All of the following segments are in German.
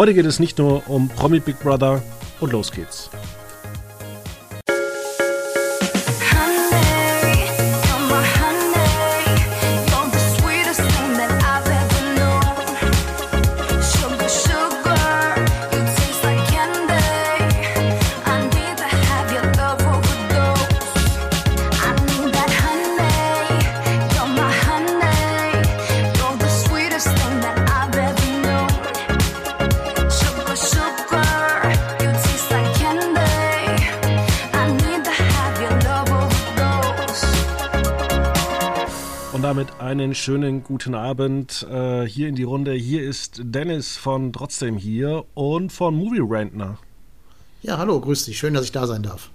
Heute geht es nicht nur um Promi Big Brother und los geht's. Schönen guten Abend äh, hier in die Runde. Hier ist Dennis von Trotzdem hier und von Movie Rantner. Ja, hallo, grüß dich. Schön, dass ich da sein darf.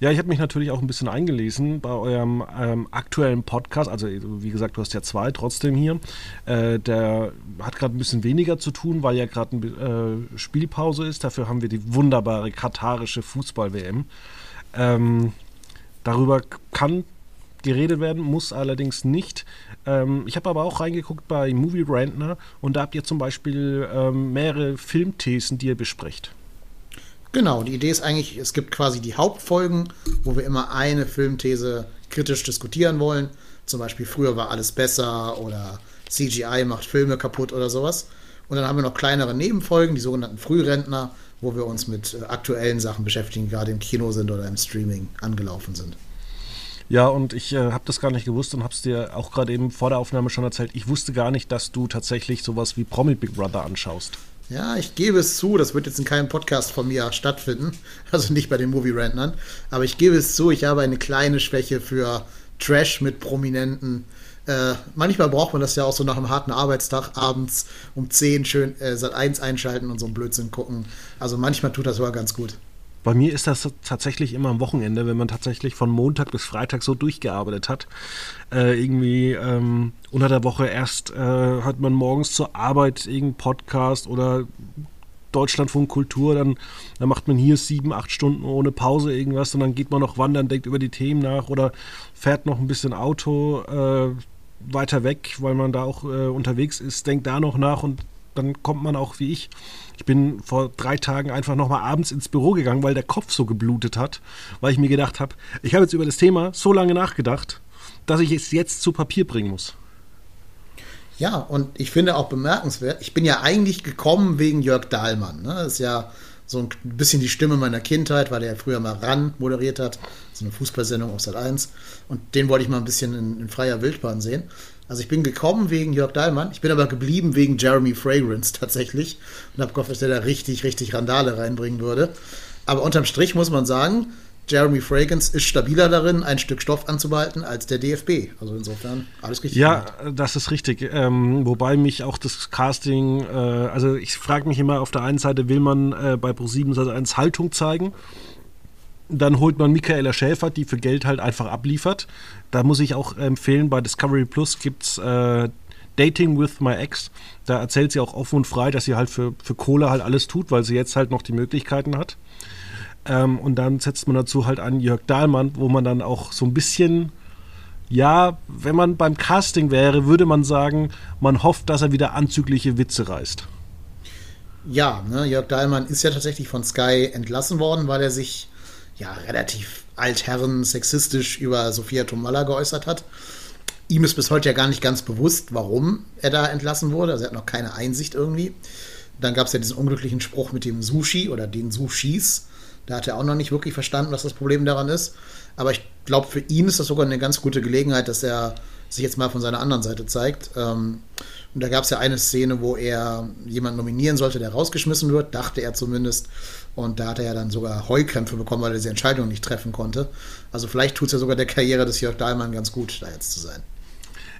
Ja, ich habe mich natürlich auch ein bisschen eingelesen bei eurem ähm, aktuellen Podcast. Also, wie gesagt, du hast ja zwei trotzdem hier. Äh, der hat gerade ein bisschen weniger zu tun, weil ja gerade eine äh, Spielpause ist. Dafür haben wir die wunderbare katarische Fußball-WM. Ähm, darüber kann geredet werden, muss allerdings nicht. Ähm, ich habe aber auch reingeguckt bei Movie Rantner und da habt ihr zum Beispiel ähm, mehrere Filmthesen, die ihr besprecht. Genau, die Idee ist eigentlich, es gibt quasi die Hauptfolgen, wo wir immer eine Filmthese kritisch diskutieren wollen. Zum Beispiel, früher war alles besser oder CGI macht Filme kaputt oder sowas. Und dann haben wir noch kleinere Nebenfolgen, die sogenannten Frührentner, wo wir uns mit äh, aktuellen Sachen beschäftigen, gerade im Kino sind oder im Streaming angelaufen sind. Ja, und ich äh, habe das gar nicht gewusst und habe es dir auch gerade eben vor der Aufnahme schon erzählt. Ich wusste gar nicht, dass du tatsächlich sowas wie Promi Big Brother anschaust. Ja, ich gebe es zu, das wird jetzt in keinem Podcast von mir stattfinden, also nicht bei den Movie-Rantnern, aber ich gebe es zu, ich habe eine kleine Schwäche für Trash mit Prominenten. Äh, manchmal braucht man das ja auch so nach einem harten Arbeitstag abends um 10 schön äh, Sat 1 einschalten und so einen Blödsinn gucken. Also manchmal tut das sogar ganz gut. Bei mir ist das tatsächlich immer am Wochenende, wenn man tatsächlich von Montag bis Freitag so durchgearbeitet hat. Äh, irgendwie ähm, unter der Woche erst äh, hat man morgens zur Arbeit irgendeinen Podcast oder Deutschlandfunk Kultur, dann, dann macht man hier sieben, acht Stunden ohne Pause irgendwas und dann geht man noch wandern, denkt über die Themen nach oder fährt noch ein bisschen Auto äh, weiter weg, weil man da auch äh, unterwegs ist, denkt da noch nach und dann kommt man auch wie ich. Ich bin vor drei Tagen einfach nochmal abends ins Büro gegangen, weil der Kopf so geblutet hat, weil ich mir gedacht habe, ich habe jetzt über das Thema so lange nachgedacht, dass ich es jetzt zu Papier bringen muss. Ja, und ich finde auch bemerkenswert, ich bin ja eigentlich gekommen wegen Jörg Dahlmann. Ne? Das ist ja so ein bisschen die Stimme meiner Kindheit, weil er ja früher mal RAN moderiert hat, so eine Fußballsendung auf Sat 1. Und den wollte ich mal ein bisschen in, in freier Wildbahn sehen. Also ich bin gekommen wegen Jörg Dahlmann, ich bin aber geblieben wegen Jeremy Fragrance tatsächlich und habe gehofft, dass der da richtig, richtig Randale reinbringen würde. Aber unterm Strich muss man sagen, Jeremy Fragrance ist stabiler darin, ein Stück Stoff anzubehalten als der DFB. Also insofern alles richtig. Ja, gemacht. das ist richtig. Ähm, wobei mich auch das Casting, äh, also ich frage mich immer, auf der einen Seite will man äh, bei Pro7 also eins Haltung zeigen. Dann holt man Michaela Schäfer, die für Geld halt einfach abliefert. Da muss ich auch empfehlen, bei Discovery Plus gibt es äh, Dating with My Ex. Da erzählt sie auch offen und frei, dass sie halt für, für Kohle halt alles tut, weil sie jetzt halt noch die Möglichkeiten hat. Ähm, und dann setzt man dazu halt an Jörg Dahlmann, wo man dann auch so ein bisschen, ja, wenn man beim Casting wäre, würde man sagen, man hofft, dass er wieder anzügliche Witze reißt. Ja, ne, Jörg Dahlmann ist ja tatsächlich von Sky entlassen worden, weil er sich ja relativ altherren sexistisch über Sophia Tomalla geäußert hat. Ihm ist bis heute ja gar nicht ganz bewusst, warum er da entlassen wurde. Also er hat noch keine Einsicht irgendwie. Dann gab es ja diesen unglücklichen Spruch mit dem Sushi oder den Sushis. Da hat er auch noch nicht wirklich verstanden, was das Problem daran ist. Aber ich glaube, für ihn ist das sogar eine ganz gute Gelegenheit, dass er sich jetzt mal von seiner anderen Seite zeigt. Ähm, und da gab es ja eine Szene, wo er jemanden nominieren sollte, der rausgeschmissen wird, dachte er zumindest. Und da hat er ja dann sogar Heulkrämpfe bekommen, weil er diese Entscheidung nicht treffen konnte. Also vielleicht tut es ja sogar der Karriere des Jörg Dahlmann ganz gut, da jetzt zu sein.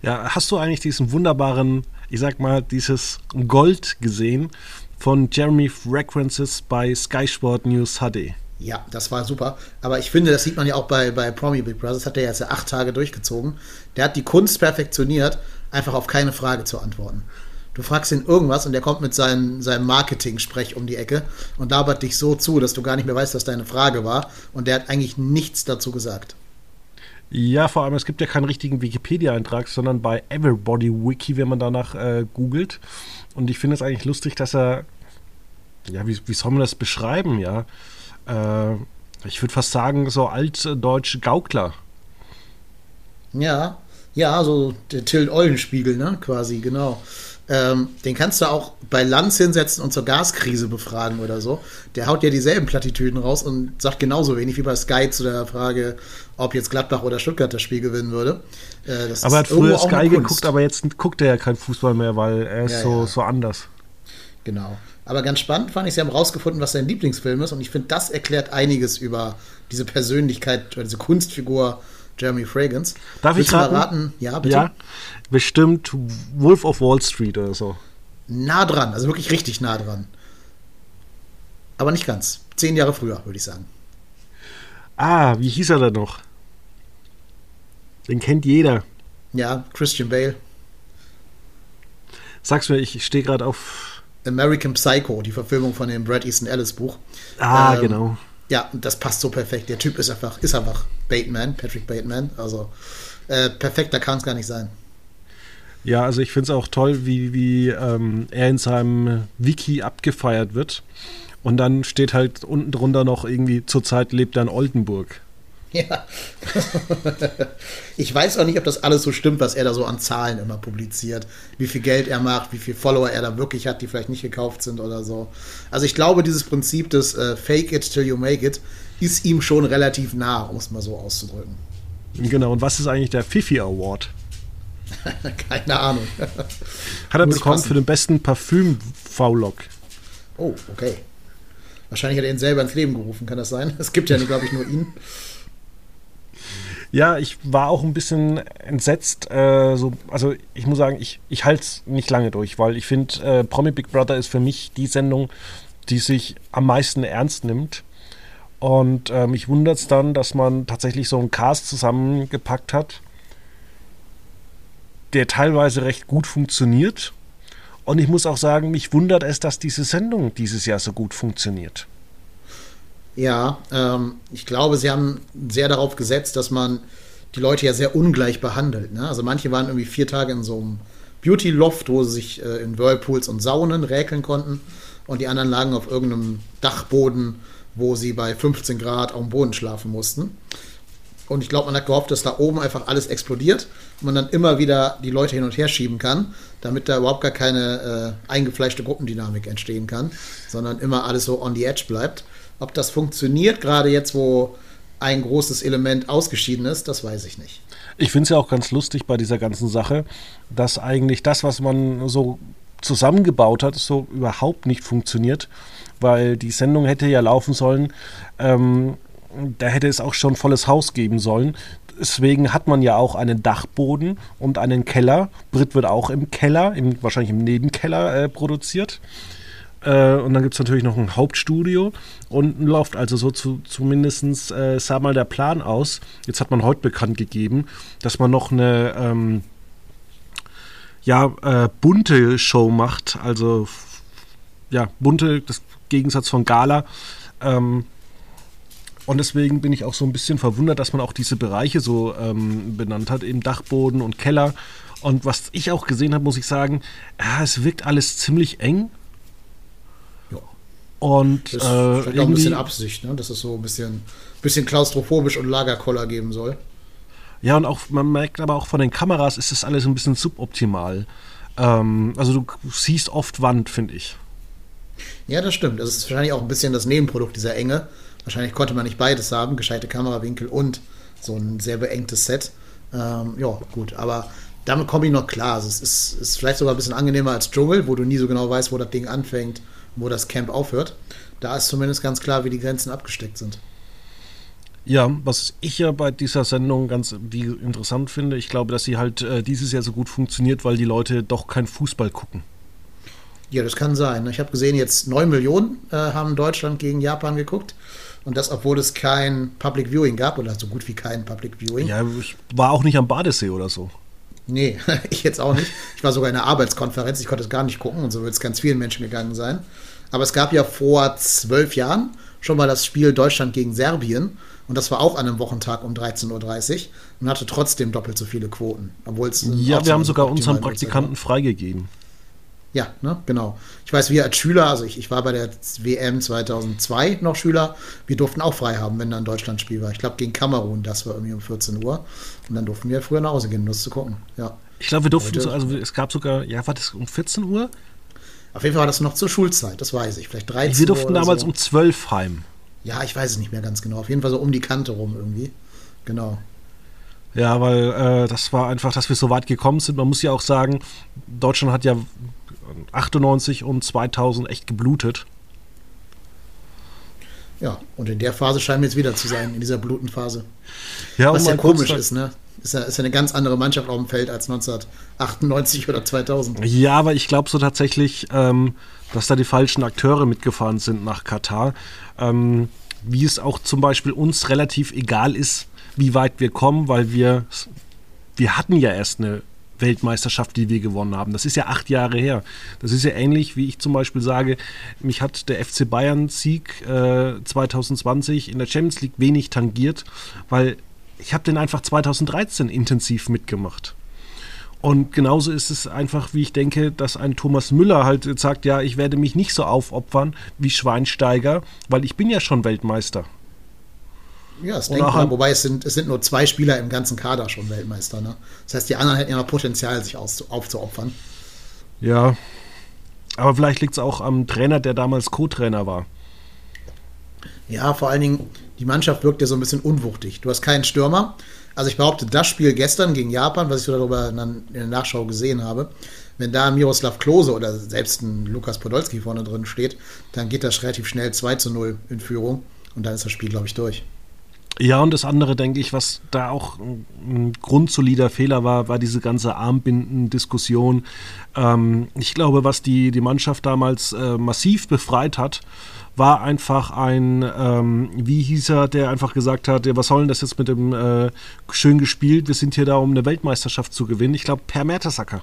Ja, hast du eigentlich diesen wunderbaren, ich sag mal, dieses Gold gesehen, von Jeremy Fragrances bei Sky Sport News HD. Ja, das war super. Aber ich finde, das sieht man ja auch bei, bei Promi Big Brother. Das hat der jetzt ja acht Tage durchgezogen. Der hat die Kunst perfektioniert, einfach auf keine Frage zu antworten. Du fragst ihn irgendwas und der kommt mit seinem, seinem Marketing-Sprech um die Ecke und labert dich so zu, dass du gar nicht mehr weißt, was deine Frage war. Und der hat eigentlich nichts dazu gesagt. Ja, vor allem, es gibt ja keinen richtigen Wikipedia-Eintrag, sondern bei Everybody Wiki, wenn man danach äh, googelt. Und ich finde es eigentlich lustig, dass er ja, wie, wie soll man das beschreiben, ja? Äh, ich würde fast sagen, so altdeutsche Gaukler. Ja, ja, so der Till Eulenspiegel, ne, quasi, genau. Ähm, den kannst du auch bei Lanz hinsetzen und zur Gaskrise befragen oder so. Der haut ja dieselben Plattitüden raus und sagt genauso wenig wie bei Sky zu der Frage, ob jetzt Gladbach oder Stuttgart das Spiel gewinnen würde. Äh, aber er hat früher Sky geguckt, aber jetzt guckt er ja kein Fußball mehr, weil er ist ja, so, ja. so anders. Genau. Aber ganz spannend fand ich, sie haben rausgefunden, was sein Lieblingsfilm ist und ich finde, das erklärt einiges über diese Persönlichkeit oder diese Kunstfigur Jeremy Fragrance. Darf Willst ich raten? raten? Ja, bitte. Ja, bestimmt Wolf of Wall Street oder so. Nah dran, also wirklich richtig nah dran. Aber nicht ganz. Zehn Jahre früher, würde ich sagen. Ah, wie hieß er denn noch? Den kennt jeder. Ja, Christian Bale. Sag's mir, ich stehe gerade auf. American Psycho, die Verfilmung von dem Brad Easton Ellis Buch. Ah, ähm, genau. Ja, das passt so perfekt. Der Typ ist einfach, ist einfach Bateman, Patrick Bateman. Also äh, perfekter kann es gar nicht sein. Ja, also ich finde es auch toll, wie, wie ähm, er in seinem Wiki abgefeiert wird. Und dann steht halt unten drunter noch irgendwie, zurzeit lebt er in Oldenburg. Ja. ich weiß auch nicht, ob das alles so stimmt, was er da so an Zahlen immer publiziert. Wie viel Geld er macht, wie viele Follower er da wirklich hat, die vielleicht nicht gekauft sind oder so. Also ich glaube, dieses Prinzip des äh, Fake it till you make it ist ihm schon relativ nah, um es mal so auszudrücken. Genau, und was ist eigentlich der Fifi Award? Keine Ahnung. Hat er Muss bekommen für den besten Parfüm-V-Log. Oh, okay. Wahrscheinlich hat er ihn selber ins Leben gerufen, kann das sein? Es gibt ja, glaube ich, nur ihn. Ja, ich war auch ein bisschen entsetzt. Äh, so, also ich muss sagen, ich, ich halte es nicht lange durch, weil ich finde, äh, Promi Big Brother ist für mich die Sendung, die sich am meisten ernst nimmt. Und äh, mich wundert es dann, dass man tatsächlich so einen Cast zusammengepackt hat, der teilweise recht gut funktioniert. Und ich muss auch sagen, mich wundert es, dass diese Sendung dieses Jahr so gut funktioniert. Ja, ähm, ich glaube, sie haben sehr darauf gesetzt, dass man die Leute ja sehr ungleich behandelt. Ne? Also manche waren irgendwie vier Tage in so einem Beauty-Loft, wo sie sich äh, in Whirlpools und Saunen räkeln konnten. Und die anderen lagen auf irgendeinem Dachboden, wo sie bei 15 Grad auf dem Boden schlafen mussten. Und ich glaube, man hat gehofft, dass da oben einfach alles explodiert und man dann immer wieder die Leute hin und her schieben kann, damit da überhaupt gar keine äh, eingefleischte Gruppendynamik entstehen kann, sondern immer alles so on the edge bleibt. Ob das funktioniert, gerade jetzt, wo ein großes Element ausgeschieden ist, das weiß ich nicht. Ich finde es ja auch ganz lustig bei dieser ganzen Sache, dass eigentlich das, was man so zusammengebaut hat, so überhaupt nicht funktioniert, weil die Sendung hätte ja laufen sollen. Ähm, da hätte es auch schon volles Haus geben sollen. Deswegen hat man ja auch einen Dachboden und einen Keller. Brit wird auch im Keller, im, wahrscheinlich im Nebenkeller äh, produziert. Äh, und dann gibt es natürlich noch ein Hauptstudio und ein Loft. Also so zu, zumindest äh, sah mal der Plan aus. Jetzt hat man heute bekannt gegeben, dass man noch eine ähm, ja, äh, bunte Show macht. Also ja, bunte, das Gegensatz von Gala. Ähm, und deswegen bin ich auch so ein bisschen verwundert, dass man auch diese Bereiche so ähm, benannt hat, eben Dachboden und Keller. Und was ich auch gesehen habe, muss ich sagen, ja, es wirkt alles ziemlich eng. Und das ist äh, auch ein bisschen Absicht, ne? dass es so ein bisschen, bisschen klaustrophobisch und Lagerkoller geben soll. Ja, und auch, man merkt aber auch von den Kameras ist das alles ein bisschen suboptimal. Ähm, also du siehst oft Wand, finde ich. Ja, das stimmt. Das ist wahrscheinlich auch ein bisschen das Nebenprodukt dieser Enge. Wahrscheinlich konnte man nicht beides haben, gescheite Kamerawinkel und so ein sehr beengtes Set. Ähm, ja, gut, aber damit komme ich noch klar. Also es ist, ist, vielleicht sogar ein bisschen angenehmer als Dschungel, wo du nie so genau weißt, wo das Ding anfängt wo das Camp aufhört. Da ist zumindest ganz klar, wie die Grenzen abgesteckt sind. Ja, was ich ja bei dieser Sendung ganz wie interessant finde, ich glaube, dass sie halt äh, dieses Jahr so gut funktioniert, weil die Leute doch kein Fußball gucken. Ja, das kann sein. Ich habe gesehen, jetzt 9 Millionen äh, haben Deutschland gegen Japan geguckt. Und das, obwohl es kein Public Viewing gab oder so gut wie kein Public Viewing. Ja, ich war auch nicht am Badesee oder so. Nee, ich jetzt auch nicht. Ich war sogar in einer Arbeitskonferenz, ich konnte es gar nicht gucken und so wird es ganz vielen Menschen gegangen sein. Aber es gab ja vor zwölf Jahren schon mal das Spiel Deutschland gegen Serbien und das war auch an einem Wochentag um 13.30 Uhr und hatte trotzdem doppelt so viele Quoten. Obwohl es ja, wir haben sogar unseren Praktikanten freigegeben. Ja, ne, genau. Ich weiß, wir als Schüler, also ich, ich war bei der WM 2002 noch Schüler, wir durften auch frei haben, wenn da ein Deutschlandspiel war. Ich glaube, gegen Kamerun, das war irgendwie um 14 Uhr. Und dann durften wir früher nach Hause gehen, um das zu gucken. Ja. Ich glaube, wir durften, so, also es gab sogar, ja, war das um 14 Uhr? Auf jeden Fall war das noch zur Schulzeit, das weiß ich. Vielleicht 13 Wir durften damals so. um 12 heim. Ja, ich weiß es nicht mehr ganz genau. Auf jeden Fall so um die Kante rum irgendwie. Genau. Ja, weil äh, das war einfach, dass wir so weit gekommen sind. Man muss ja auch sagen, Deutschland hat ja 98 und 2000 echt geblutet. Ja, und in der Phase scheinen wir jetzt wieder zu sein, in dieser Blutenphase. Ja, Was ja komisch ist, ne? Ist ja, ist ja eine ganz andere Mannschaft auf dem Feld als 1998 oder 2000. Ja, aber ich glaube so tatsächlich, ähm, dass da die falschen Akteure mitgefahren sind nach Katar. Ähm, wie es auch zum Beispiel uns relativ egal ist, wie weit wir kommen, weil wir, wir hatten ja erst eine Weltmeisterschaft, die wir gewonnen haben. Das ist ja acht Jahre her. Das ist ja ähnlich, wie ich zum Beispiel sage, mich hat der FC Bayern-Sieg äh, 2020 in der Champions League wenig tangiert, weil ich habe den einfach 2013 intensiv mitgemacht. Und genauso ist es einfach, wie ich denke, dass ein Thomas Müller halt sagt, ja, ich werde mich nicht so aufopfern wie Schweinsteiger, weil ich bin ja schon Weltmeister. Ja, das denkt man, wobei es sind, es sind nur zwei Spieler im ganzen Kader schon Weltmeister. Ne? Das heißt, die anderen hätten ja noch Potenzial, sich aufzuopfern. Ja, aber vielleicht liegt es auch am Trainer, der damals Co-Trainer war. Ja, vor allen Dingen, die Mannschaft wirkt ja so ein bisschen unwuchtig. Du hast keinen Stürmer. Also ich behaupte, das Spiel gestern gegen Japan, was ich so darüber in der Nachschau gesehen habe, wenn da Miroslav Klose oder selbst ein Lukas Podolski vorne drin steht, dann geht das relativ schnell 2 zu 0 in Führung und dann ist das Spiel, glaube ich, durch. Ja, und das andere, denke ich, was da auch ein grundsolider Fehler war, war diese ganze Armbinden-Diskussion. Ähm, ich glaube, was die, die Mannschaft damals äh, massiv befreit hat, war einfach ein, ähm, wie hieß er, der einfach gesagt hat, ja, was soll denn das jetzt mit dem äh, schön gespielt, wir sind hier da, um eine Weltmeisterschaft zu gewinnen. Ich glaube, Per Mertesacker.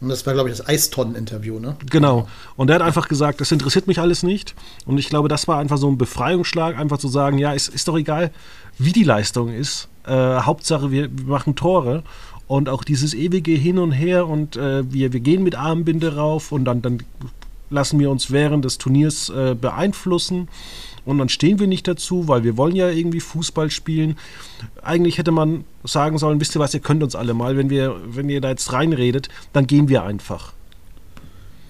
Und das war, glaube ich, das Eistonnen-Interview, ne? Genau. Und der hat einfach gesagt, das interessiert mich alles nicht. Und ich glaube, das war einfach so ein Befreiungsschlag, einfach zu sagen, ja, es ist doch egal, wie die Leistung ist. Äh, Hauptsache, wir, wir, machen Tore. Und auch dieses ewige Hin und Her und äh, wir, wir gehen mit Armbinde rauf und dann, dann lassen wir uns während des Turniers äh, beeinflussen und dann stehen wir nicht dazu, weil wir wollen ja irgendwie Fußball spielen. Eigentlich hätte man sagen sollen, wisst ihr was, ihr könnt uns alle mal, wenn wir, wenn ihr da jetzt reinredet, dann gehen wir einfach.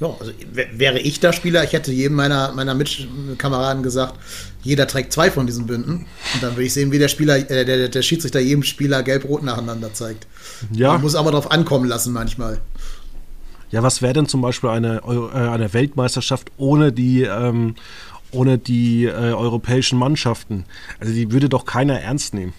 Ja, also wäre ich da Spieler, ich hätte jedem meiner, meiner Mitkameraden gesagt, jeder trägt zwei von diesen Bünden. Und dann würde ich sehen, wie der Spieler, äh, der, der Schiedsrichter jedem Spieler gelb-rot nacheinander zeigt. Ja. Man muss aber darauf ankommen lassen manchmal. Ja, was wäre denn zum Beispiel eine, äh, eine Weltmeisterschaft ohne die, ähm, ohne die äh, europäischen Mannschaften. Also die würde doch keiner ernst nehmen.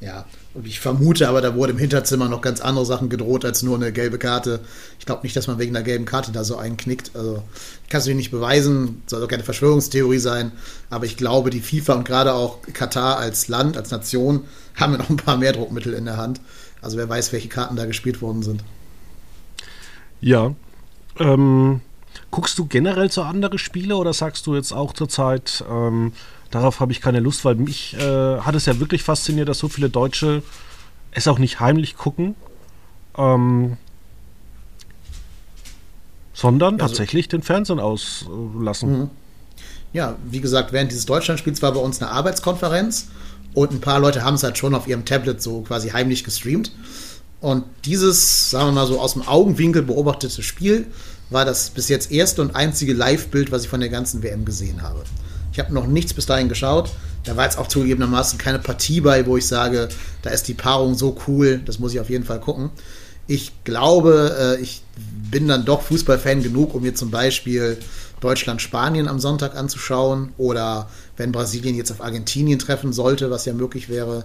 Ja, und ich vermute aber, da wurde im Hinterzimmer noch ganz andere Sachen gedroht als nur eine gelbe Karte. Ich glaube nicht, dass man wegen der gelben Karte da so einknickt. Also ich kann es nicht beweisen, soll doch keine Verschwörungstheorie sein, aber ich glaube, die FIFA und gerade auch Katar als Land, als Nation haben ja noch ein paar mehr Druckmittel in der Hand. Also wer weiß, welche Karten da gespielt worden sind. Ja. Ähm, Guckst du generell zu andere Spiele oder sagst du jetzt auch zurzeit, ähm, darauf habe ich keine Lust, weil mich äh, hat es ja wirklich fasziniert, dass so viele Deutsche es auch nicht heimlich gucken, ähm, sondern also, tatsächlich den Fernsehen auslassen. Mhm. Ja, wie gesagt, während dieses Deutschlandspiels war bei uns eine Arbeitskonferenz und ein paar Leute haben es halt schon auf ihrem Tablet so quasi heimlich gestreamt. Und dieses, sagen wir mal so, aus dem Augenwinkel beobachtete Spiel war das bis jetzt erste und einzige Live-Bild, was ich von der ganzen WM gesehen habe. Ich habe noch nichts bis dahin geschaut. Da war jetzt auch zugegebenermaßen keine Partie bei, wo ich sage, da ist die Paarung so cool, das muss ich auf jeden Fall gucken. Ich glaube, äh, ich bin dann doch Fußballfan genug, um mir zum Beispiel Deutschland-Spanien am Sonntag anzuschauen oder wenn Brasilien jetzt auf Argentinien treffen sollte, was ja möglich wäre,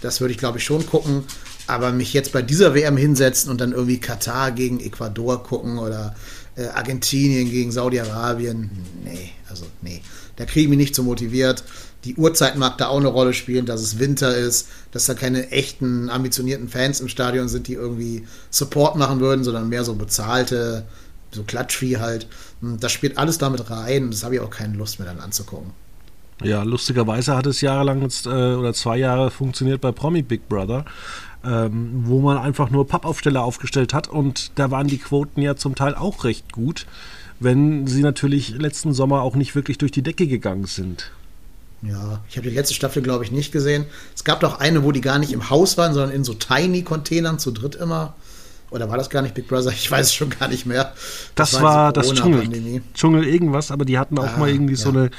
das würde ich glaube ich schon gucken. Aber mich jetzt bei dieser WM hinsetzen und dann irgendwie Katar gegen Ecuador gucken oder äh, Argentinien gegen Saudi-Arabien, nee, also nee. Da kriege ich mich nicht so motiviert. Die Uhrzeit mag da auch eine Rolle spielen, dass es Winter ist, dass da keine echten, ambitionierten Fans im Stadion sind, die irgendwie Support machen würden, sondern mehr so bezahlte, so Klatschvieh halt. Das spielt alles damit rein das habe ich auch keine Lust mehr dann anzugucken. Ja, lustigerweise hat es jahrelang jetzt, äh, oder zwei Jahre funktioniert bei Promi Big Brother. Ähm, wo man einfach nur Pappaufsteller aufgestellt hat und da waren die Quoten ja zum Teil auch recht gut, wenn sie natürlich letzten Sommer auch nicht wirklich durch die Decke gegangen sind. Ja, ich habe die letzte Staffel, glaube ich, nicht gesehen. Es gab doch eine, wo die gar nicht im Haus waren, sondern in so Tiny-Containern zu dritt immer. Oder war das gar nicht Big Brother? Ich weiß es schon gar nicht mehr. Das, das war, das Dschungel, Dschungel irgendwas, aber die hatten auch ah, mal irgendwie ja. so eine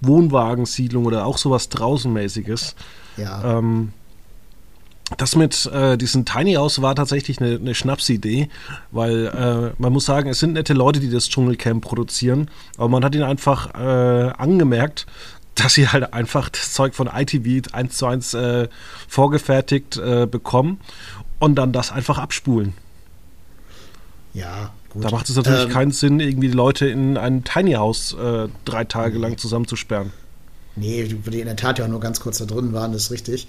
Wohnwagensiedlung oder auch sowas draußenmäßiges. Ja. Ähm, das mit äh, diesem Tiny House war tatsächlich eine, eine Schnapsidee, weil äh, man muss sagen, es sind nette Leute, die das Dschungelcamp produzieren, aber man hat ihnen einfach äh, angemerkt, dass sie halt einfach das Zeug von ITV eins zu eins äh, vorgefertigt äh, bekommen und dann das einfach abspulen. Ja, gut. Da macht es natürlich ähm, keinen Sinn, irgendwie die Leute in ein Tiny House äh, drei Tage lang zusammenzusperren. Nee, die in der Tat ja auch nur ganz kurz da drin waren, das ist richtig.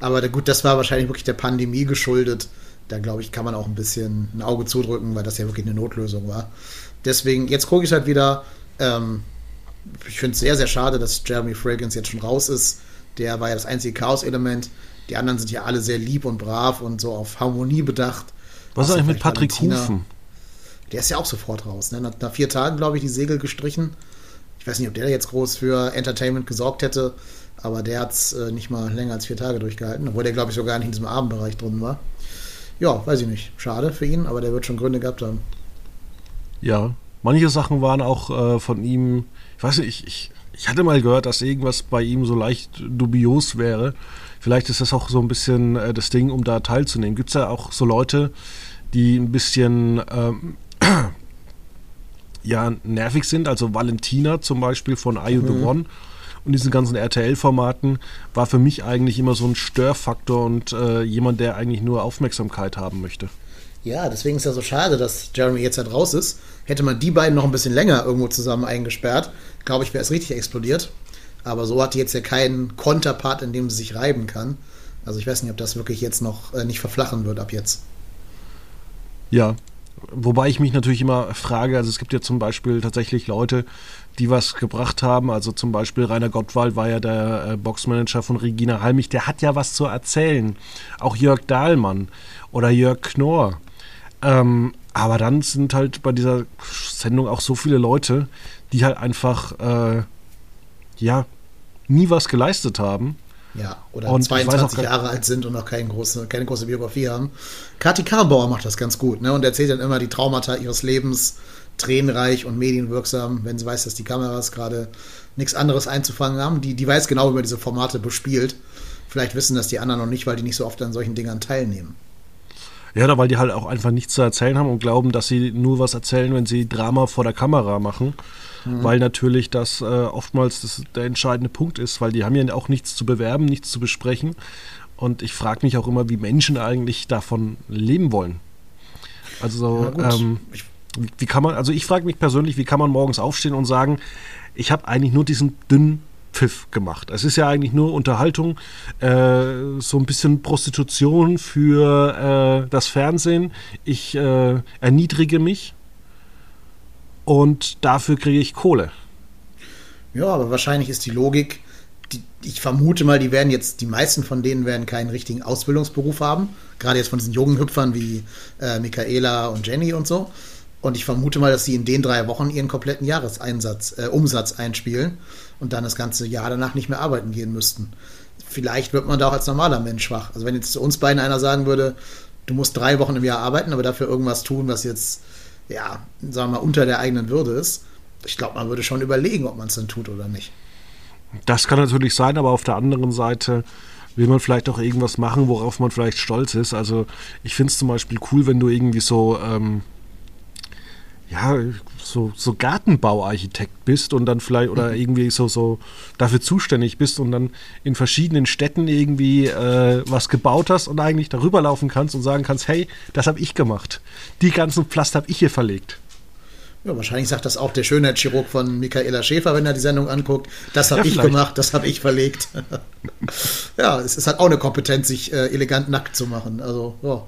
Aber gut, das war wahrscheinlich wirklich der Pandemie geschuldet. Da glaube ich, kann man auch ein bisschen ein Auge zudrücken, weil das ja wirklich eine Notlösung war. Deswegen, jetzt gucke ich halt wieder. Ähm, ich finde es sehr, sehr schade, dass Jeremy Fragrance jetzt schon raus ist. Der war ja das einzige Chaos-Element. Die anderen sind ja alle sehr lieb und brav und so auf Harmonie bedacht. Was ist eigentlich mit Patrick Valentina. Hufen? Der ist ja auch sofort raus. Ne? Nach, vier Tagen, glaube ich, die Segel gestrichen. Ich weiß nicht, ob der jetzt groß für Entertainment gesorgt hätte, aber der hat es äh, nicht mal länger als vier Tage durchgehalten, obwohl der, glaube ich, sogar nicht in diesem Abendbereich drin war. Ja, weiß ich nicht. Schade für ihn, aber der wird schon Gründe gehabt haben. Ja, manche Sachen waren auch äh, von ihm, ich weiß nicht, ich, ich, ich hatte mal gehört, dass irgendwas bei ihm so leicht dubios wäre. Vielleicht ist das auch so ein bisschen äh, das Ding, um da teilzunehmen. Gibt es ja auch so Leute, die ein bisschen ähm, ja, nervig sind. Also Valentina zum Beispiel von Are You mhm. the One und diesen ganzen RTL-Formaten war für mich eigentlich immer so ein Störfaktor und äh, jemand, der eigentlich nur Aufmerksamkeit haben möchte. Ja, deswegen ist ja so schade, dass Jeremy jetzt halt raus ist. Hätte man die beiden noch ein bisschen länger irgendwo zusammen eingesperrt, glaube ich, wäre es richtig explodiert. Aber so hat die jetzt ja keinen Konterpart, in dem sie sich reiben kann. Also ich weiß nicht, ob das wirklich jetzt noch äh, nicht verflachen wird ab jetzt. Ja, Wobei ich mich natürlich immer frage, also es gibt ja zum Beispiel tatsächlich Leute, die was gebracht haben. Also zum Beispiel Rainer Gottwald war ja der äh, Boxmanager von Regina Halmich, der hat ja was zu erzählen. Auch Jörg Dahlmann oder Jörg Knorr. Ähm, aber dann sind halt bei dieser Sendung auch so viele Leute, die halt einfach äh, ja nie was geleistet haben. Ja, oder und 22 Jahre alt sind und noch keine große, keine große Biografie haben. Kathi Karrenbauer macht das ganz gut, ne? Und erzählt dann immer die Traumata ihres Lebens, tränenreich und medienwirksam, wenn sie weiß, dass die Kameras gerade nichts anderes einzufangen haben. Die, die weiß genau, wie man diese Formate bespielt. Vielleicht wissen das die anderen noch nicht, weil die nicht so oft an solchen Dingern teilnehmen. Ja, weil die halt auch einfach nichts zu erzählen haben und glauben, dass sie nur was erzählen, wenn sie Drama vor der Kamera machen mhm. weil natürlich das äh, oftmals das, der entscheidende Punkt ist, weil die haben ja auch nichts zu bewerben, nichts zu besprechen. Und ich frage mich auch immer, wie Menschen eigentlich davon leben wollen. Also, ja, ähm, wie kann man, also ich frage mich persönlich, wie kann man morgens aufstehen und sagen, ich habe eigentlich nur diesen dünnen Pfiff gemacht. Es ist ja eigentlich nur Unterhaltung, äh, so ein bisschen Prostitution für äh, das Fernsehen. Ich äh, erniedrige mich und dafür kriege ich Kohle. Ja, aber wahrscheinlich ist die Logik, die, ich vermute mal, die werden jetzt, die meisten von denen werden keinen richtigen Ausbildungsberuf haben. Gerade jetzt von diesen jungen Hüpfern wie äh, Michaela und Jenny und so. Und ich vermute mal, dass sie in den drei Wochen ihren kompletten Jahreseinsatz, äh, Umsatz einspielen und dann das ganze Jahr danach nicht mehr arbeiten gehen müssten. Vielleicht wird man da auch als normaler Mensch schwach. Also wenn jetzt zu uns beiden einer sagen würde, du musst drei Wochen im Jahr arbeiten, aber dafür irgendwas tun, was jetzt ja, sagen wir mal, unter der eigenen Würde ist. Ich glaube, man würde schon überlegen, ob man es dann tut oder nicht. Das kann natürlich sein, aber auf der anderen Seite will man vielleicht auch irgendwas machen, worauf man vielleicht stolz ist. Also ich finde es zum Beispiel cool, wenn du irgendwie so ähm, ja, so, so Gartenbauarchitekt bist und dann vielleicht oder mhm. irgendwie so, so dafür zuständig bist und dann in verschiedenen Städten irgendwie äh, was gebaut hast und eigentlich darüber laufen kannst und sagen kannst, hey, das habe ich gemacht. Die ganzen Pflaster habe ich hier verlegt. Ja, wahrscheinlich sagt das auch der Schönheitschirurg von Michaela Schäfer, wenn er die Sendung anguckt. Das habe ja, ich vielleicht. gemacht, das habe ich verlegt. ja, es ist halt auch eine Kompetenz, sich äh, elegant nackt zu machen. Also, ja.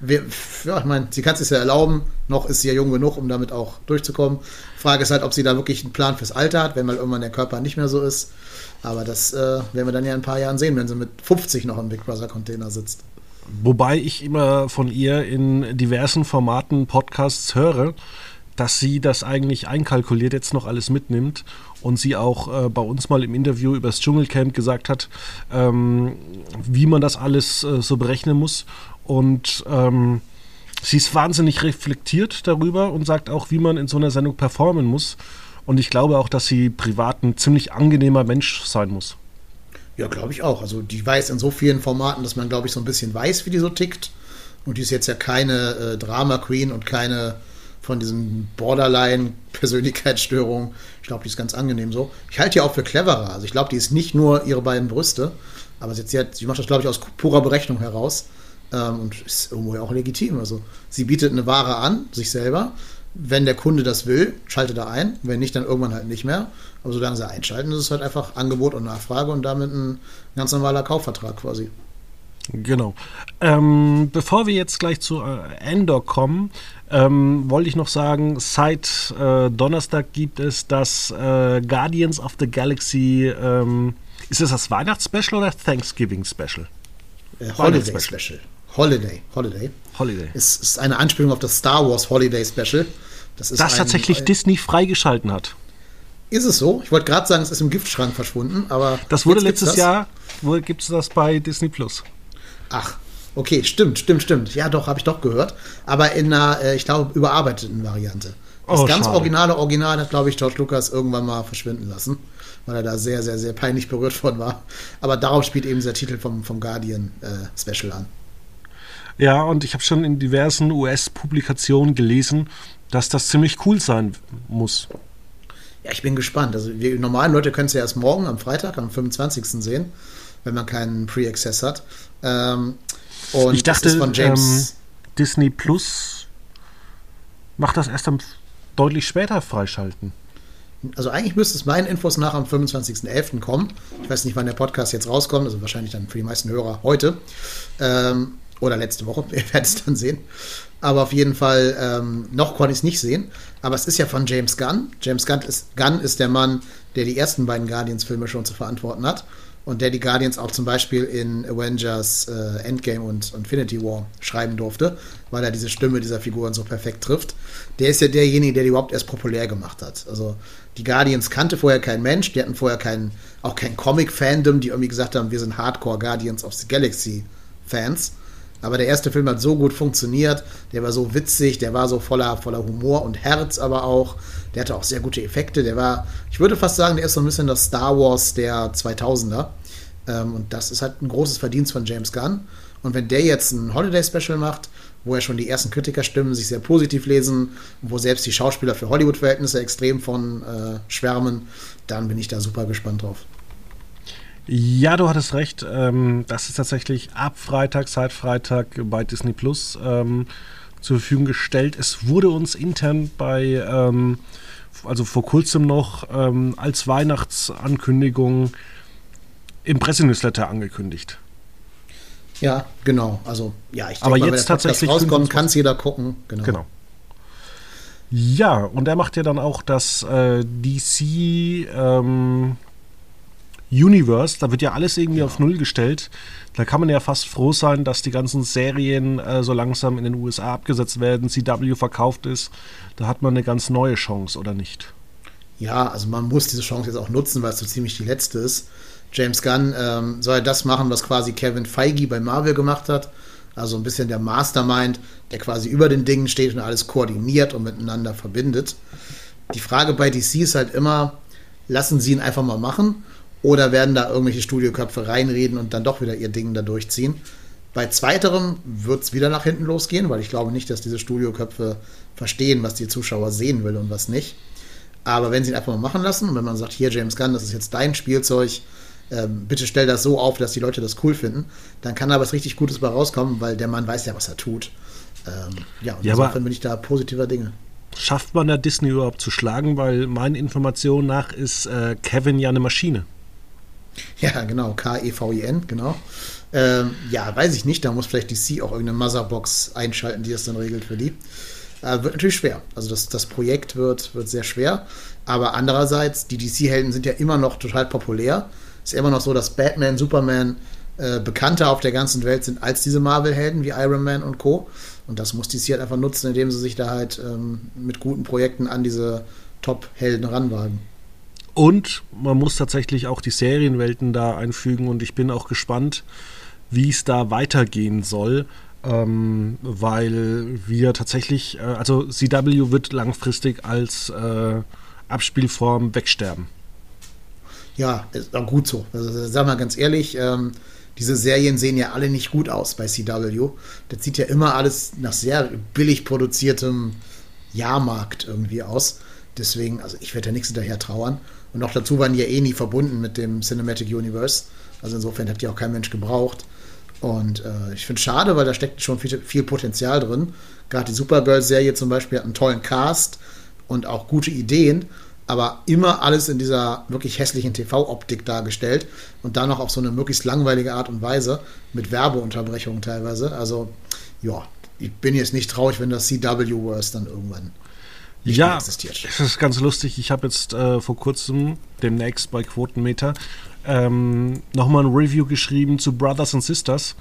Wir, ja, ich meine, sie kann es sich ja erlauben. Noch ist sie ja jung genug, um damit auch durchzukommen. Frage ist halt, ob sie da wirklich einen Plan fürs Alter hat, wenn mal irgendwann der Körper nicht mehr so ist. Aber das äh, werden wir dann ja in ein paar Jahren sehen, wenn sie mit 50 noch im Big Brother Container sitzt. Wobei ich immer von ihr in diversen Formaten Podcasts höre, dass sie das eigentlich einkalkuliert, jetzt noch alles mitnimmt und sie auch äh, bei uns mal im Interview über das Dschungelcamp gesagt hat, ähm, wie man das alles äh, so berechnen muss. Und ähm, sie ist wahnsinnig reflektiert darüber und sagt auch, wie man in so einer Sendung performen muss. Und ich glaube auch, dass sie privat ein ziemlich angenehmer Mensch sein muss. Ja, glaube ich auch. Also die weiß in so vielen Formaten, dass man, glaube ich, so ein bisschen weiß, wie die so tickt. Und die ist jetzt ja keine äh, Drama Queen und keine von diesen Borderline-Persönlichkeitsstörungen. Ich glaube, die ist ganz angenehm so. Ich halte die auch für cleverer. Also ich glaube, die ist nicht nur ihre beiden Brüste, aber sie, hat, sie macht das, glaube ich, aus purer Berechnung heraus ähm, und ist irgendwo auch legitim. Also sie bietet eine Ware an, sich selber. Wenn der Kunde das will, schaltet er ein. Wenn nicht, dann irgendwann halt nicht mehr. Aber solange sie einschalten, ist es halt einfach Angebot und Nachfrage und damit ein ganz normaler Kaufvertrag quasi. Genau. Ähm, bevor wir jetzt gleich zu äh, Endor kommen, ähm, wollte ich noch sagen, seit äh, Donnerstag gibt es das äh, Guardians of the Galaxy. Ähm, ist es das Weihnachtsspecial oder Thanksgiving Special? Äh, Holiday Special. Holiday. Holiday. Holiday. Es ist eine Anspielung auf das Star Wars Holiday Special. Das, ist das tatsächlich ein, Disney freigeschalten hat. Ist es so? Ich wollte gerade sagen, es ist im Giftschrank verschwunden, aber. Das wurde letztes das? Jahr, gibt es das bei Disney Plus. Ach, okay, stimmt, stimmt, stimmt. Ja, doch, habe ich doch gehört. Aber in einer, äh, ich glaube, überarbeiteten Variante. Das oh, ganz schade. originale Original hat, glaube ich, George Lucas irgendwann mal verschwinden lassen, weil er da sehr, sehr, sehr peinlich berührt worden war. Aber darauf spielt eben der Titel vom, vom Guardian äh, Special an. Ja, und ich habe schon in diversen US-Publikationen gelesen, dass das ziemlich cool sein muss. Ja, ich bin gespannt. Also wir normalen Leute können es ja erst morgen am Freitag, am 25. sehen, wenn man keinen Pre-Access hat. Ähm, und ich dachte, ähm, Disney Plus macht das erst am deutlich später freischalten. Also eigentlich müsste es meinen Infos nach am 25.11. kommen. Ich weiß nicht, wann der Podcast jetzt rauskommt, also wahrscheinlich dann für die meisten Hörer heute. Ähm, oder letzte Woche, ihr werdet es dann sehen. Aber auf jeden Fall, ähm, noch konnte ich es nicht sehen. Aber es ist ja von James Gunn. James Gunn ist, Gunn ist der Mann, der die ersten beiden Guardians-Filme schon zu verantworten hat und der die Guardians auch zum Beispiel in Avengers äh, Endgame und Infinity War schreiben durfte, weil er diese Stimme dieser Figuren so perfekt trifft. Der ist ja derjenige, der die überhaupt erst populär gemacht hat. Also die Guardians kannte vorher kein Mensch, die hatten vorher kein, auch kein Comic-Fandom, die irgendwie gesagt haben, wir sind Hardcore Guardians of the Galaxy-Fans. Aber der erste Film hat so gut funktioniert, der war so witzig, der war so voller, voller Humor und Herz aber auch. Der hatte auch sehr gute Effekte. Der war, ich würde fast sagen, der ist so ein bisschen das Star Wars der 2000er. Ähm, und das ist halt ein großes Verdienst von James Gunn. Und wenn der jetzt ein Holiday-Special macht, wo ja schon die ersten Kritikerstimmen sich sehr positiv lesen und wo selbst die Schauspieler für Hollywood-Verhältnisse extrem von äh, schwärmen, dann bin ich da super gespannt drauf. Ja, du hattest recht. Ähm, das ist tatsächlich ab Freitag, seit Freitag bei Disney Plus ähm, zur Verfügung gestellt. Es wurde uns intern bei, ähm, also vor kurzem noch, ähm, als Weihnachtsankündigung im Pressenewsletter angekündigt. Ja, genau. Also, ja, ich denke Aber mal, jetzt wenn tatsächlich rauskommt, kann es jeder gucken. Genau. genau. Ja, und er macht ja dann auch das äh, DC ähm, Universe, da wird ja alles irgendwie ja. auf Null gestellt. Da kann man ja fast froh sein, dass die ganzen Serien äh, so langsam in den USA abgesetzt werden, CW verkauft ist. Da hat man eine ganz neue Chance, oder nicht? Ja, also man muss diese Chance jetzt auch nutzen, weil es so ziemlich die letzte ist. James Gunn ähm, soll das machen, was quasi Kevin Feige bei Marvel gemacht hat. Also ein bisschen der Mastermind, der quasi über den Dingen steht und alles koordiniert und miteinander verbindet. Die Frage bei DC ist halt immer, lassen sie ihn einfach mal machen oder werden da irgendwelche Studioköpfe reinreden und dann doch wieder ihr Ding da durchziehen? Bei zweiterem wird es wieder nach hinten losgehen, weil ich glaube nicht, dass diese Studioköpfe verstehen, was die Zuschauer sehen will und was nicht. Aber wenn sie ihn einfach mal machen lassen und wenn man sagt, hier James Gunn, das ist jetzt dein Spielzeug, ähm, bitte stell das so auf, dass die Leute das cool finden, dann kann da was richtig Gutes bei rauskommen, weil der Mann weiß ja, was er tut. Ähm, ja, und ja, insofern bin ich da positiver Dinge. Schafft man da Disney überhaupt zu schlagen? Weil meinen Informationen nach ist äh, Kevin ja eine Maschine. Ja, genau, K-E-V-I-N, genau. Ähm, ja, weiß ich nicht, da muss vielleicht DC auch irgendeine Motherbox einschalten, die das dann regelt für die. Äh, wird natürlich schwer. Also das, das Projekt wird, wird sehr schwer. Aber andererseits, die DC-Helden sind ja immer noch total populär. Ist ja immer noch so, dass Batman, Superman äh, bekannter auf der ganzen Welt sind als diese Marvel-Helden wie Iron Man und Co. Und das muss DC halt einfach nutzen, indem sie sich da halt ähm, mit guten Projekten an diese Top-Helden ranwagen. Und man muss tatsächlich auch die Serienwelten da einfügen und ich bin auch gespannt, wie es da weitergehen soll, ähm, weil wir tatsächlich, äh, also CW wird langfristig als äh, Abspielform wegsterben. Ja, ist auch gut so. Also, sag mal ganz ehrlich, ähm, diese Serien sehen ja alle nicht gut aus bei CW. Das sieht ja immer alles nach sehr billig produziertem Jahrmarkt irgendwie aus. Deswegen, also ich werde ja nichts hinterher trauern. Und noch dazu waren die ja eh nie verbunden mit dem Cinematic Universe. Also insofern hat die auch kein Mensch gebraucht. Und äh, ich finde es schade, weil da steckt schon viel, viel Potenzial drin. Gerade die Supergirl-Serie zum Beispiel hat einen tollen Cast und auch gute Ideen aber immer alles in dieser wirklich hässlichen TV-Optik dargestellt und dann noch auf so eine möglichst langweilige Art und Weise mit Werbeunterbrechungen teilweise. Also, ja, ich bin jetzt nicht traurig, wenn das CW-Verse dann irgendwann nicht ja, existiert. Es ist ganz lustig. Ich habe jetzt äh, vor kurzem, demnächst bei Quotenmeter, ähm, nochmal ein Review geschrieben zu Brothers and Sisters.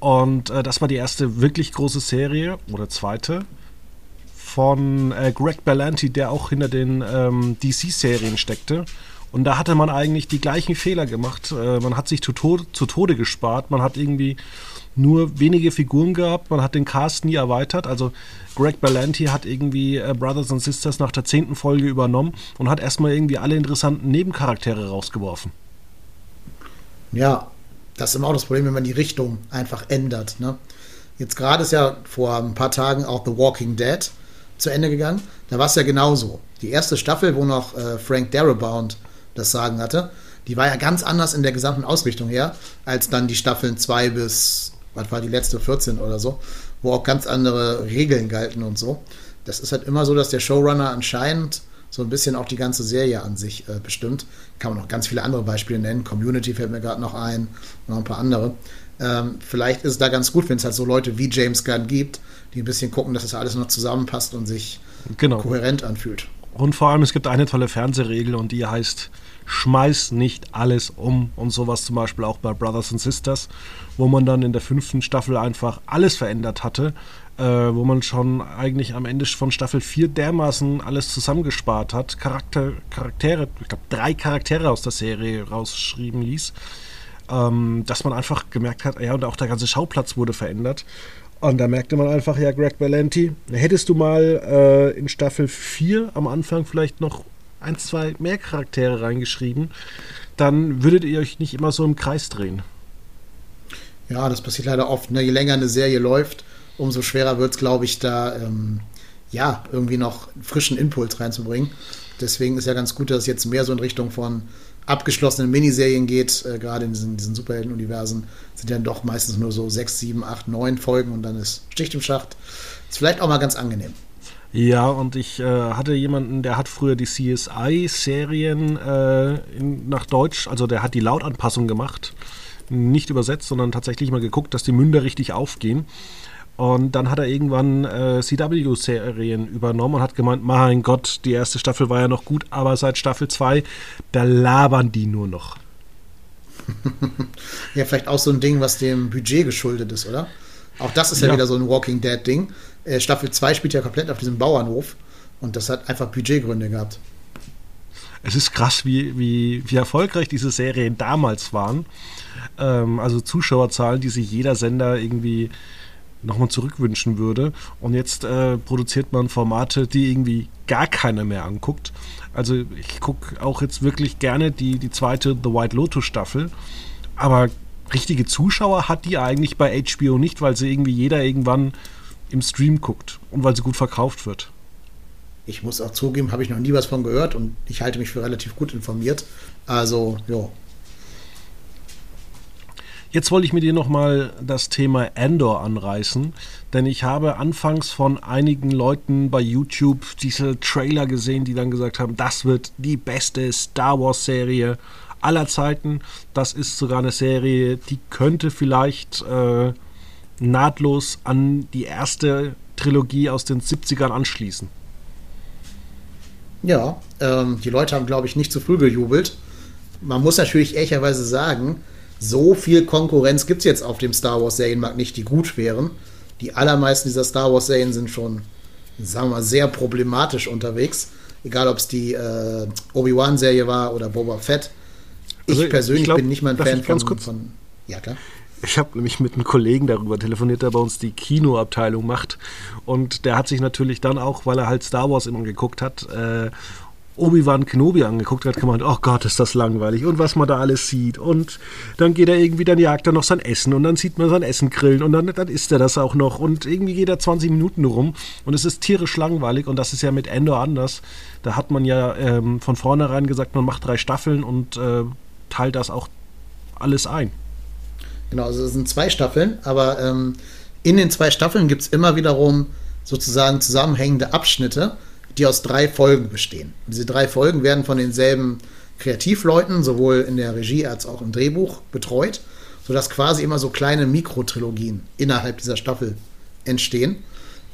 Und äh, das war die erste wirklich große Serie oder zweite von äh, Greg Berlanti, der auch hinter den ähm, DC-Serien steckte. Und da hatte man eigentlich die gleichen Fehler gemacht. Äh, man hat sich zu Tode, zu Tode gespart. Man hat irgendwie nur wenige Figuren gehabt. Man hat den Cast nie erweitert. Also Greg Berlanti hat irgendwie äh, Brothers and Sisters nach der zehnten Folge übernommen und hat erstmal irgendwie alle interessanten Nebencharaktere rausgeworfen. Ja, das ist immer auch das Problem, wenn man die Richtung einfach ändert. Ne? Jetzt gerade ist ja vor ein paar Tagen auch The Walking Dead zu Ende gegangen. Da war es ja genauso. Die erste Staffel, wo noch äh, Frank Darabont das Sagen hatte, die war ja ganz anders in der gesamten Ausrichtung her, als dann die Staffeln 2 bis, was war die letzte, 14 oder so, wo auch ganz andere Regeln galten und so. Das ist halt immer so, dass der Showrunner anscheinend so ein bisschen auch die ganze Serie an sich äh, bestimmt. Kann man noch ganz viele andere Beispiele nennen. Community fällt mir gerade noch ein, noch ein paar andere. Ähm, vielleicht ist es da ganz gut, wenn es halt so Leute wie James Gunn gibt, die ein bisschen gucken, dass das alles noch zusammenpasst und sich genau. kohärent anfühlt. Und vor allem, es gibt eine tolle Fernsehregel und die heißt, schmeiß nicht alles um. Und sowas zum Beispiel auch bei Brothers and Sisters, wo man dann in der fünften Staffel einfach alles verändert hatte, äh, wo man schon eigentlich am Ende von Staffel 4 dermaßen alles zusammengespart hat, Charakter, Charaktere, ich glaube drei Charaktere aus der Serie rausschreiben ließ, ähm, dass man einfach gemerkt hat, ja und auch der ganze Schauplatz wurde verändert und da merkte man einfach, ja, Greg Valenti, hättest du mal äh, in Staffel 4 am Anfang vielleicht noch ein, zwei mehr Charaktere reingeschrieben, dann würdet ihr euch nicht immer so im Kreis drehen. Ja, das passiert leider oft. Ne? Je länger eine Serie läuft, umso schwerer wird es, glaube ich, da ähm, ja, irgendwie noch frischen Impuls reinzubringen. Deswegen ist ja ganz gut, dass es jetzt mehr so in Richtung von abgeschlossenen Miniserien geht, äh, gerade in diesen, diesen Superhelden-Universen, sind ja doch meistens nur so sechs, sieben, acht, neun Folgen und dann ist Sticht im Schacht. Ist vielleicht auch mal ganz angenehm. Ja, und ich äh, hatte jemanden, der hat früher die CSI-Serien äh, nach Deutsch, also der hat die Lautanpassung gemacht, nicht übersetzt, sondern tatsächlich mal geguckt, dass die Münder richtig aufgehen. Und dann hat er irgendwann äh, CW-Serien übernommen und hat gemeint, mein Gott, die erste Staffel war ja noch gut, aber seit Staffel 2, da labern die nur noch. ja, vielleicht auch so ein Ding, was dem Budget geschuldet ist, oder? Auch das ist ja, ja. wieder so ein Walking Dead-Ding. Äh, Staffel 2 spielt ja komplett auf diesem Bauernhof und das hat einfach Budgetgründe gehabt. Es ist krass, wie, wie, wie erfolgreich diese Serien damals waren. Ähm, also Zuschauerzahlen, die sich jeder Sender irgendwie nochmal zurückwünschen würde. Und jetzt äh, produziert man Formate, die irgendwie gar keiner mehr anguckt. Also ich gucke auch jetzt wirklich gerne die, die zweite The White Lotus Staffel. Aber richtige Zuschauer hat die eigentlich bei HBO nicht, weil sie irgendwie jeder irgendwann im Stream guckt und weil sie gut verkauft wird. Ich muss auch zugeben, habe ich noch nie was von gehört und ich halte mich für relativ gut informiert. Also, ja, Jetzt wollte ich mit dir nochmal das Thema Endor anreißen, denn ich habe anfangs von einigen Leuten bei YouTube diese Trailer gesehen, die dann gesagt haben, das wird die beste Star Wars-Serie aller Zeiten. Das ist sogar eine Serie, die könnte vielleicht äh, nahtlos an die erste Trilogie aus den 70ern anschließen. Ja, ähm, die Leute haben, glaube ich, nicht zu früh gejubelt. Man muss natürlich ehrlicherweise sagen, so viel Konkurrenz gibt es jetzt auf dem Star Wars-Serienmarkt nicht, die gut wären. Die allermeisten dieser Star Wars-Serien sind schon, sagen wir mal, sehr problematisch unterwegs. Egal, ob es die äh, Obi-Wan-Serie war oder Boba Fett. Ich also, persönlich ich glaub, bin nicht mal ein Fan von, von. Ja, klar. Ich habe nämlich mit einem Kollegen darüber telefoniert, der bei uns die Kinoabteilung macht. Und der hat sich natürlich dann auch, weil er halt Star Wars immer geguckt hat, äh, Obi-Wan Kenobi angeguckt hat, gemeint, oh Gott, ist das langweilig und was man da alles sieht. Und dann geht er irgendwie, dann jagt er noch sein Essen und dann sieht man sein Essen grillen und dann, dann isst er das auch noch und irgendwie geht er 20 Minuten rum und es ist tierisch langweilig und das ist ja mit Endor anders. Da hat man ja ähm, von vornherein gesagt, man macht drei Staffeln und äh, teilt das auch alles ein. Genau, also es sind zwei Staffeln, aber ähm, in den zwei Staffeln gibt es immer wiederum sozusagen zusammenhängende Abschnitte die aus drei Folgen bestehen. Und diese drei Folgen werden von denselben Kreativleuten, sowohl in der Regie als auch im Drehbuch, betreut, sodass quasi immer so kleine Mikrotrilogien innerhalb dieser Staffel entstehen.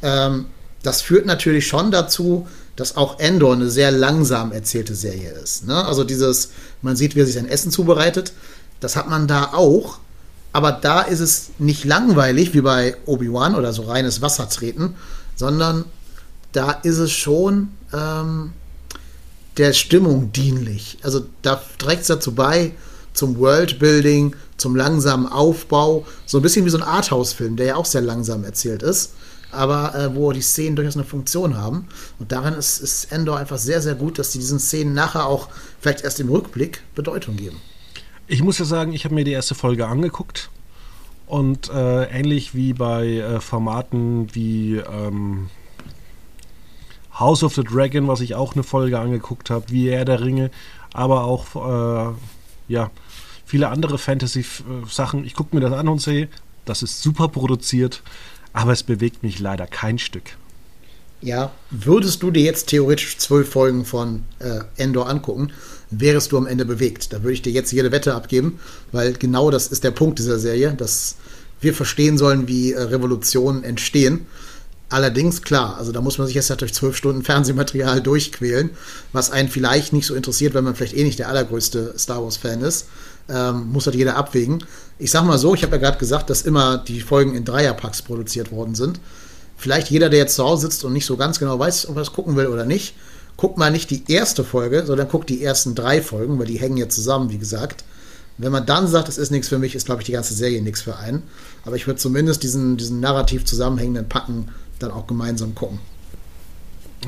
Ähm, das führt natürlich schon dazu, dass auch Endor eine sehr langsam erzählte Serie ist. Ne? Also dieses, man sieht, wie er sich sein Essen zubereitet, das hat man da auch. Aber da ist es nicht langweilig wie bei Obi-Wan oder so reines Wassertreten, sondern da ist es schon ähm, der Stimmung dienlich. Also da trägt es dazu bei, zum Worldbuilding, zum langsamen Aufbau, so ein bisschen wie so ein Arthouse-Film, der ja auch sehr langsam erzählt ist, aber äh, wo die Szenen durchaus eine Funktion haben. Und darin ist, ist Endor einfach sehr, sehr gut, dass die diesen Szenen nachher auch vielleicht erst im Rückblick Bedeutung geben. Ich muss ja sagen, ich habe mir die erste Folge angeguckt und äh, ähnlich wie bei äh, Formaten wie ähm, House of the Dragon, was ich auch eine Folge angeguckt habe, wie er der Ringe, aber auch äh, ja, viele andere Fantasy-Sachen. Ich gucke mir das an und sehe, das ist super produziert, aber es bewegt mich leider kein Stück. Ja, würdest du dir jetzt theoretisch zwölf Folgen von äh, Endor angucken, wärst du am Ende bewegt. Da würde ich dir jetzt jede Wette abgeben, weil genau das ist der Punkt dieser Serie, dass wir verstehen sollen, wie äh, Revolutionen entstehen Allerdings, klar, also da muss man sich jetzt durch zwölf Stunden Fernsehmaterial durchquälen, was einen vielleicht nicht so interessiert, wenn man vielleicht eh nicht der allergrößte Star Wars-Fan ist. Ähm, muss halt jeder abwägen. Ich sag mal so, ich habe ja gerade gesagt, dass immer die Folgen in Dreierpacks produziert worden sind. Vielleicht jeder, der jetzt zu Hause sitzt und nicht so ganz genau weiß, ob er es gucken will oder nicht, guckt mal nicht die erste Folge, sondern guckt die ersten drei Folgen, weil die hängen ja zusammen, wie gesagt. Wenn man dann sagt, es ist nichts für mich, ist, glaube ich, die ganze Serie nichts für einen. Aber ich würde zumindest diesen, diesen narrativ zusammenhängenden Packen dann auch gemeinsam gucken.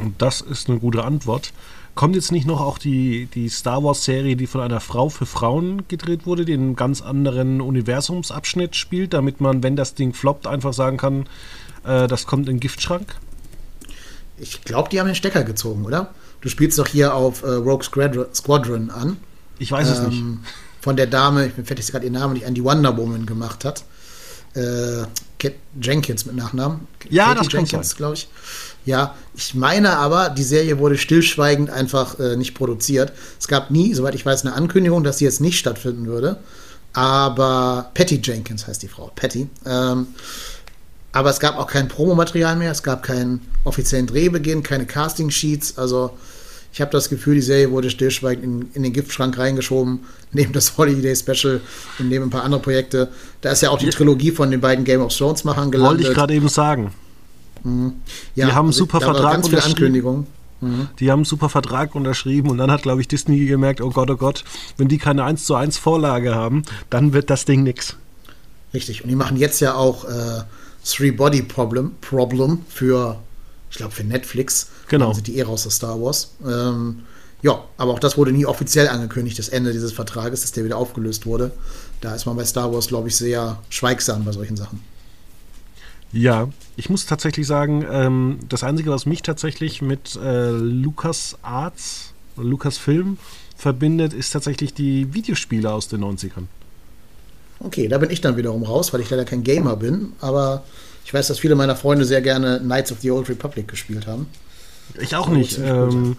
Und das ist eine gute Antwort. Kommt jetzt nicht noch auch die, die Star Wars-Serie, die von einer Frau für Frauen gedreht wurde, die in einem ganz anderen Universumsabschnitt spielt, damit man, wenn das Ding floppt, einfach sagen kann, äh, das kommt in den Giftschrank? Ich glaube, die haben den Stecker gezogen, oder? Du spielst doch hier auf äh, Rogue Squadron an. Ich weiß ähm, es nicht. Von der Dame, ich bin fertig, gerade ihr Name nicht an, die Wonder Woman gemacht hat äh, Kat Jenkins mit Nachnamen. Ja, Katie das Jenkins, glaube ich. Ja, ich meine aber, die Serie wurde stillschweigend einfach äh, nicht produziert. Es gab nie, soweit ich weiß, eine Ankündigung, dass sie jetzt nicht stattfinden würde. Aber Patty Jenkins heißt die Frau, Patty. Ähm, aber es gab auch kein Promomaterial mehr, es gab keinen offiziellen Drehbeginn, keine Casting-Sheets. Also ich habe das Gefühl, die Serie wurde stillschweigend in, in, den Giftschrank reingeschoben, neben das Holiday Special und neben ein paar andere Projekte. Da ist ja auch die Trilogie von den beiden Game of Thrones Machern gelandet. Wollte ich gerade eben sagen. Mhm. Ja, die haben einen also super Vertrag ganz viele Ankündigungen. Mhm. Die haben einen super Vertrag unterschrieben und dann hat, glaube ich, Disney gemerkt, oh Gott, oh Gott, wenn die keine 1 zu 1 Vorlage haben, dann wird das Ding nix. Richtig. Und die machen jetzt ja auch äh, Three Body Problem, Problem für ich glaube für Netflix. Genau. Dann sind die eh raus aus Star Wars. Ähm, ja, aber auch das wurde nie offiziell angekündigt, das Ende dieses Vertrages, dass der wieder aufgelöst wurde. Da ist man bei Star Wars, glaube ich, sehr schweigsam bei solchen Sachen. Ja, ich muss tatsächlich sagen, ähm, das Einzige, was mich tatsächlich mit äh, Lucas Arts, Lucas Film verbindet, ist tatsächlich die Videospiele aus den 90ern. Okay, da bin ich dann wiederum raus, weil ich leider kein Gamer bin, aber ich weiß, dass viele meiner Freunde sehr gerne Knights of the Old Republic gespielt haben. Ich auch nicht. Ähm,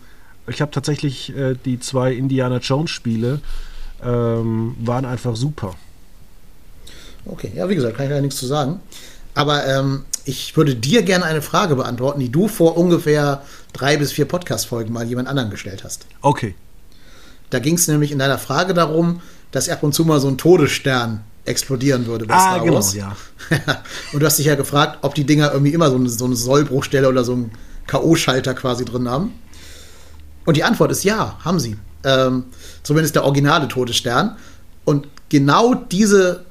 ich habe tatsächlich äh, die zwei Indiana Jones Spiele ähm, waren einfach super. Okay, ja, wie gesagt, kann ich da nichts zu sagen. Aber ähm, ich würde dir gerne eine Frage beantworten, die du vor ungefähr drei bis vier Podcast-Folgen mal jemand anderen gestellt hast. Okay. Da ging es nämlich in deiner Frage darum, dass ab und zu mal so ein Todesstern explodieren würde bei ah, Star genau, Wars. ja. und du hast dich ja gefragt, ob die Dinger irgendwie immer so eine, so eine Sollbruchstelle oder so einen K.O.-Schalter quasi drin haben. Und die Antwort ist ja, haben sie. Ähm, zumindest der originale Todesstern. Und genau diese,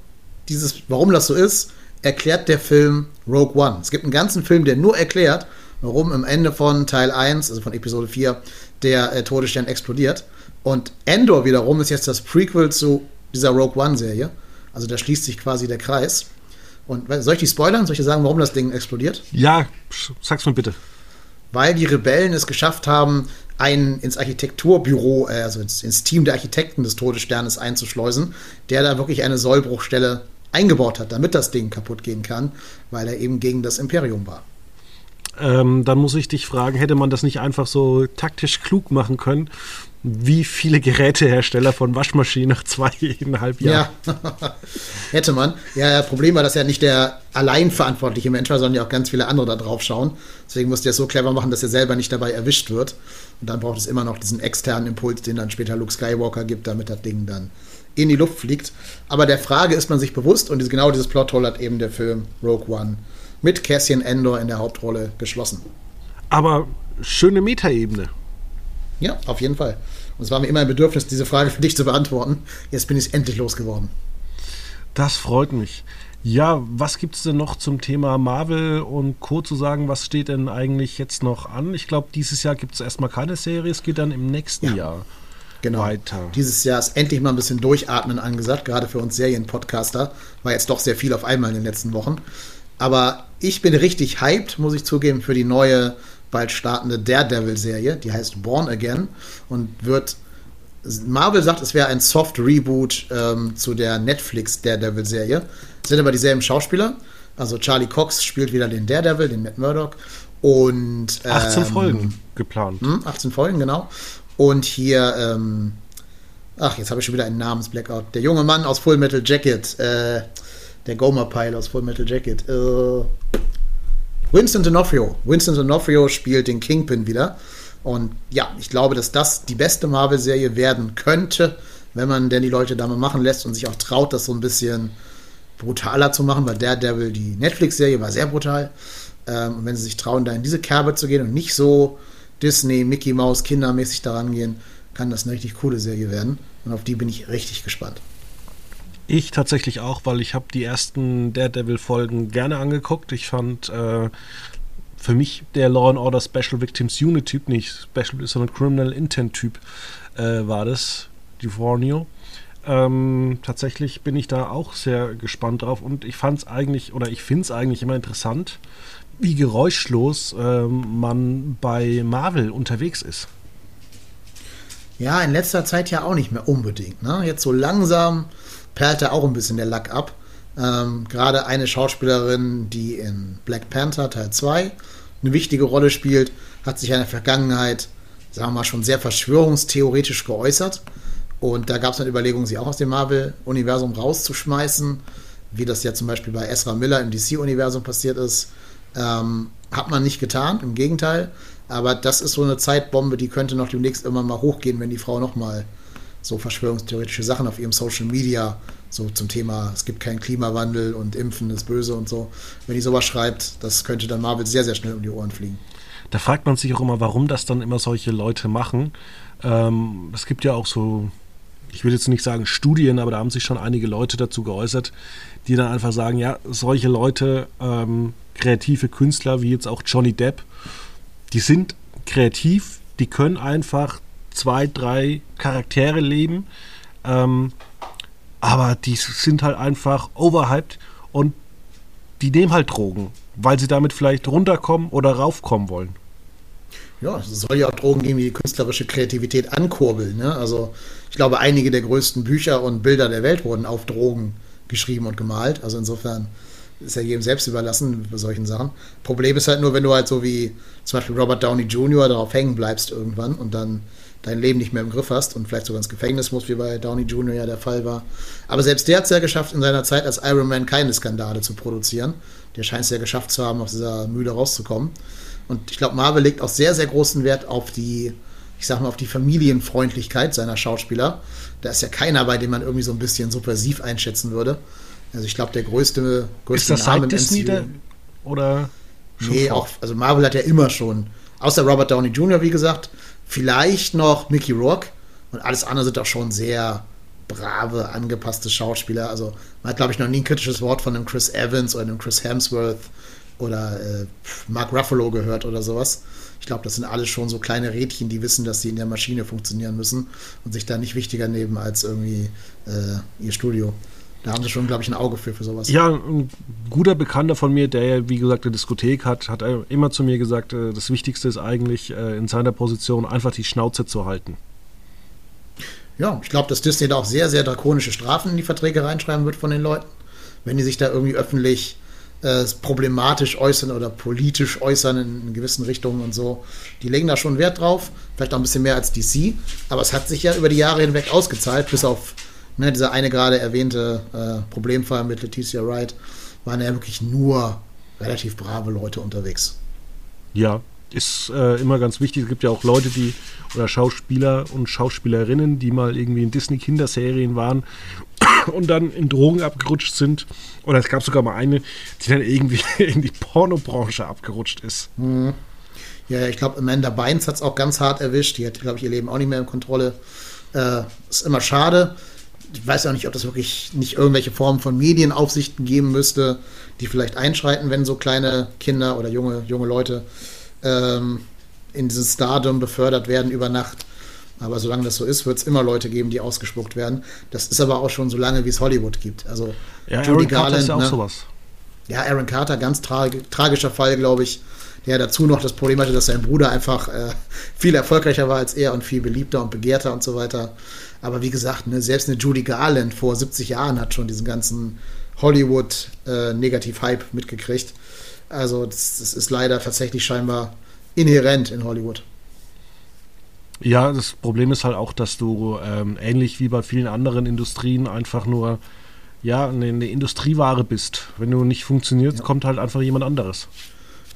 dieses, warum das so ist, erklärt der Film Rogue One. Es gibt einen ganzen Film, der nur erklärt, warum am Ende von Teil 1, also von Episode 4, der äh, Todesstern explodiert. Und Endor wiederum ist jetzt das Prequel zu dieser Rogue One-Serie. Also da schließt sich quasi der Kreis. Und soll ich die spoilern? Soll ich dir sagen, warum das Ding explodiert? Ja, sag's mir bitte. Weil die Rebellen es geschafft haben, einen ins Architekturbüro, äh, also ins, ins, Team der Architekten des Todessternes einzuschleusen, der da wirklich eine Sollbruchstelle eingebaut hat, damit das Ding kaputt gehen kann, weil er eben gegen das Imperium war. Ähm, dann muss ich dich fragen, hätte man das nicht einfach so taktisch klug machen können? Wie viele Gerätehersteller von Waschmaschinen nach zweieinhalb Jahren? Ja, hätte man. Ja, das Problem war, dass er nicht der allein verantwortliche Mensch war, sondern ja auch ganz viele andere da drauf schauen. Deswegen musste er es so clever machen, dass er selber nicht dabei erwischt wird. Und dann braucht es immer noch diesen externen Impuls, den dann später Luke Skywalker gibt, damit das Ding dann in die Luft fliegt. Aber der Frage ist man sich bewusst und genau dieses Plothole hat eben der Film Rogue One mit Cassian Endor in der Hauptrolle geschlossen. Aber schöne Metaebene. Ja, auf jeden Fall. Und es war mir immer ein Bedürfnis, diese Frage für dich zu beantworten. Jetzt bin ich es endlich losgeworden. Das freut mich. Ja, was gibt es denn noch zum Thema Marvel und Co. zu sagen? Was steht denn eigentlich jetzt noch an? Ich glaube, dieses Jahr gibt es erstmal keine Serie, es geht dann im nächsten ja. Jahr genau. weiter. Dieses Jahr ist endlich mal ein bisschen Durchatmen angesagt, gerade für uns Serienpodcaster. War jetzt doch sehr viel auf einmal in den letzten Wochen. Aber ich bin richtig hyped, muss ich zugeben, für die neue, bald startende Daredevil-Serie. Die heißt Born Again und wird. Marvel sagt, es wäre ein Soft-Reboot ähm, zu der Netflix Daredevil-Serie. Es sind aber dieselben Schauspieler. Also Charlie Cox spielt wieder den Daredevil, den Matt Murdock. Und, ähm, 18 Folgen geplant. 18 hm, Folgen, genau. Und hier, ähm, ach, jetzt habe ich schon wieder einen Namensblackout. Der junge Mann aus Full Metal Jacket, äh, der Gomer-Pile aus Full Metal Jacket, äh, Winston D'Onofrio. Winston D'Onofrio spielt den Kingpin wieder. Und ja, ich glaube, dass das die beste Marvel-Serie werden könnte, wenn man denn die Leute da mal machen lässt und sich auch traut, das so ein bisschen brutaler zu machen, weil Daredevil, die Netflix-Serie, war sehr brutal. Ähm, und wenn sie sich trauen, da in diese Kerbe zu gehen und nicht so Disney, Mickey Mouse, kindermäßig daran gehen, kann das eine richtig coole Serie werden. Und auf die bin ich richtig gespannt. Ich tatsächlich auch, weil ich habe die ersten Daredevil-Folgen gerne angeguckt. Ich fand äh, für mich der Law and Order Special Victims Unit Typ, nicht Special, sondern Criminal Intent Typ äh, war das, die Vornio. Ähm, tatsächlich bin ich da auch sehr gespannt drauf und ich fand es eigentlich, oder ich finde es eigentlich immer interessant, wie geräuschlos ähm, man bei Marvel unterwegs ist. Ja, in letzter Zeit ja auch nicht mehr unbedingt. Ne? Jetzt so langsam perlt da auch ein bisschen der Lack ab. Ähm, Gerade eine Schauspielerin, die in Black Panther Teil 2 eine wichtige Rolle spielt, hat sich in der Vergangenheit, sagen wir mal, schon sehr verschwörungstheoretisch geäußert. Und da gab es eine Überlegung, sie auch aus dem Marvel-Universum rauszuschmeißen, wie das ja zum Beispiel bei Ezra Miller im DC-Universum passiert ist. Ähm, hat man nicht getan, im Gegenteil. Aber das ist so eine Zeitbombe, die könnte noch demnächst immer mal hochgehen, wenn die Frau nochmal so verschwörungstheoretische Sachen auf ihrem Social Media, so zum Thema, es gibt keinen Klimawandel und Impfen ist böse und so. Wenn die sowas schreibt, das könnte dann Marvel sehr, sehr schnell um die Ohren fliegen. Da fragt man sich auch immer, warum das dann immer solche Leute machen. Ähm, es gibt ja auch so, ich würde jetzt nicht sagen Studien, aber da haben sich schon einige Leute dazu geäußert, die dann einfach sagen, ja, solche Leute ähm, kreative Künstler wie jetzt auch Johnny Depp, die sind kreativ, die können einfach zwei, drei Charaktere leben, ähm, aber die sind halt einfach overhyped und die nehmen halt Drogen, weil sie damit vielleicht runterkommen oder raufkommen wollen. Ja, es soll ja auch Drogen geben, die künstlerische Kreativität ankurbeln. Ne? Also ich glaube, einige der größten Bücher und Bilder der Welt wurden auf Drogen geschrieben und gemalt. Also insofern ist ja jedem selbst überlassen bei solchen Sachen. Problem ist halt nur, wenn du halt so wie zum Beispiel Robert Downey Jr. darauf hängen bleibst irgendwann und dann dein Leben nicht mehr im Griff hast und vielleicht sogar ins Gefängnis musst, wie bei Downey Jr. ja der Fall war. Aber selbst der hat es ja geschafft, in seiner Zeit als Iron Man keine Skandale zu produzieren. Der scheint es ja geschafft zu haben, aus dieser Mühle rauszukommen. Und ich glaube, Marvel legt auch sehr, sehr großen Wert auf die ich sag mal, auf die Familienfreundlichkeit seiner Schauspieler. Da ist ja keiner, bei dem man irgendwie so ein bisschen subversiv einschätzen würde. Also ich glaube, der größte, größte ist das Name seit Disney MCU, oder? Nee, auch, also Marvel hat ja immer schon, außer Robert Downey Jr., wie gesagt, vielleicht noch Mickey Rourke und alles andere sind auch schon sehr brave, angepasste Schauspieler. Also man hat, glaube ich, noch nie ein kritisches Wort von einem Chris Evans oder einem Chris Hemsworth oder äh, Mark Ruffalo gehört oder sowas. Ich glaube, das sind alles schon so kleine Rädchen, die wissen, dass sie in der Maschine funktionieren müssen und sich da nicht wichtiger nehmen als irgendwie äh, ihr Studio. Da haben sie schon, glaube ich, ein Auge für, für sowas. Ja, ein guter Bekannter von mir, der ja, wie gesagt, eine Diskothek hat, hat immer zu mir gesagt, äh, das Wichtigste ist eigentlich äh, in seiner Position einfach die Schnauze zu halten. Ja, ich glaube, dass Disney da auch sehr, sehr drakonische Strafen in die Verträge reinschreiben wird von den Leuten, wenn die sich da irgendwie öffentlich äh, problematisch äußern oder politisch äußern in, in, gewissen Richtungen und so. Die legen da schon Wert drauf, vielleicht auch ein bisschen mehr als DC, aber es hat sich ja über die Jahre hinweg ausgezahlt, bis auf ne, dieser eine gerade erwähnte äh, Problemfall mit Leticia Wright, waren ja wirklich nur relativ brave Leute unterwegs. Ja, ist äh, immer ganz wichtig. Es gibt ja auch Leute, die oder Schauspieler und Schauspielerinnen, die mal irgendwie in Disney-Kinderserien waren und dann in Drogen abgerutscht sind. Oder es gab sogar mal eine, die dann irgendwie in die Pornobranche abgerutscht ist. Mhm. Ja, ich glaube, Amanda Bynes hat es auch ganz hart erwischt. Die hat, glaube ich, ihr Leben auch nicht mehr in Kontrolle. Äh, ist immer schade ich weiß auch nicht, ob das wirklich nicht irgendwelche Formen von Medienaufsichten geben müsste, die vielleicht einschreiten, wenn so kleine Kinder oder junge, junge Leute ähm, in dieses Stardom befördert werden über Nacht. Aber solange das so ist, wird es immer Leute geben, die ausgespuckt werden. Das ist aber auch schon so lange, wie es Hollywood gibt. Also ja, Judy Aaron Garland, ist ja auch ne? sowas. Ja, Aaron Carter, ganz tra tragischer Fall, glaube ich. Der dazu noch das Problem hatte, dass sein Bruder einfach äh, viel erfolgreicher war als er und viel beliebter und begehrter und so weiter. Aber wie gesagt, ne, selbst eine Judy Garland vor 70 Jahren hat schon diesen ganzen Hollywood-Negativ-Hype äh, mitgekriegt. Also das, das, ist leider tatsächlich scheinbar inhärent in Hollywood. Ja, das Problem ist halt auch, dass du ähm, ähnlich wie bei vielen anderen Industrien einfach nur ja, eine, eine Industrieware bist. Wenn du nicht funktionierst, ja. kommt halt einfach jemand anderes.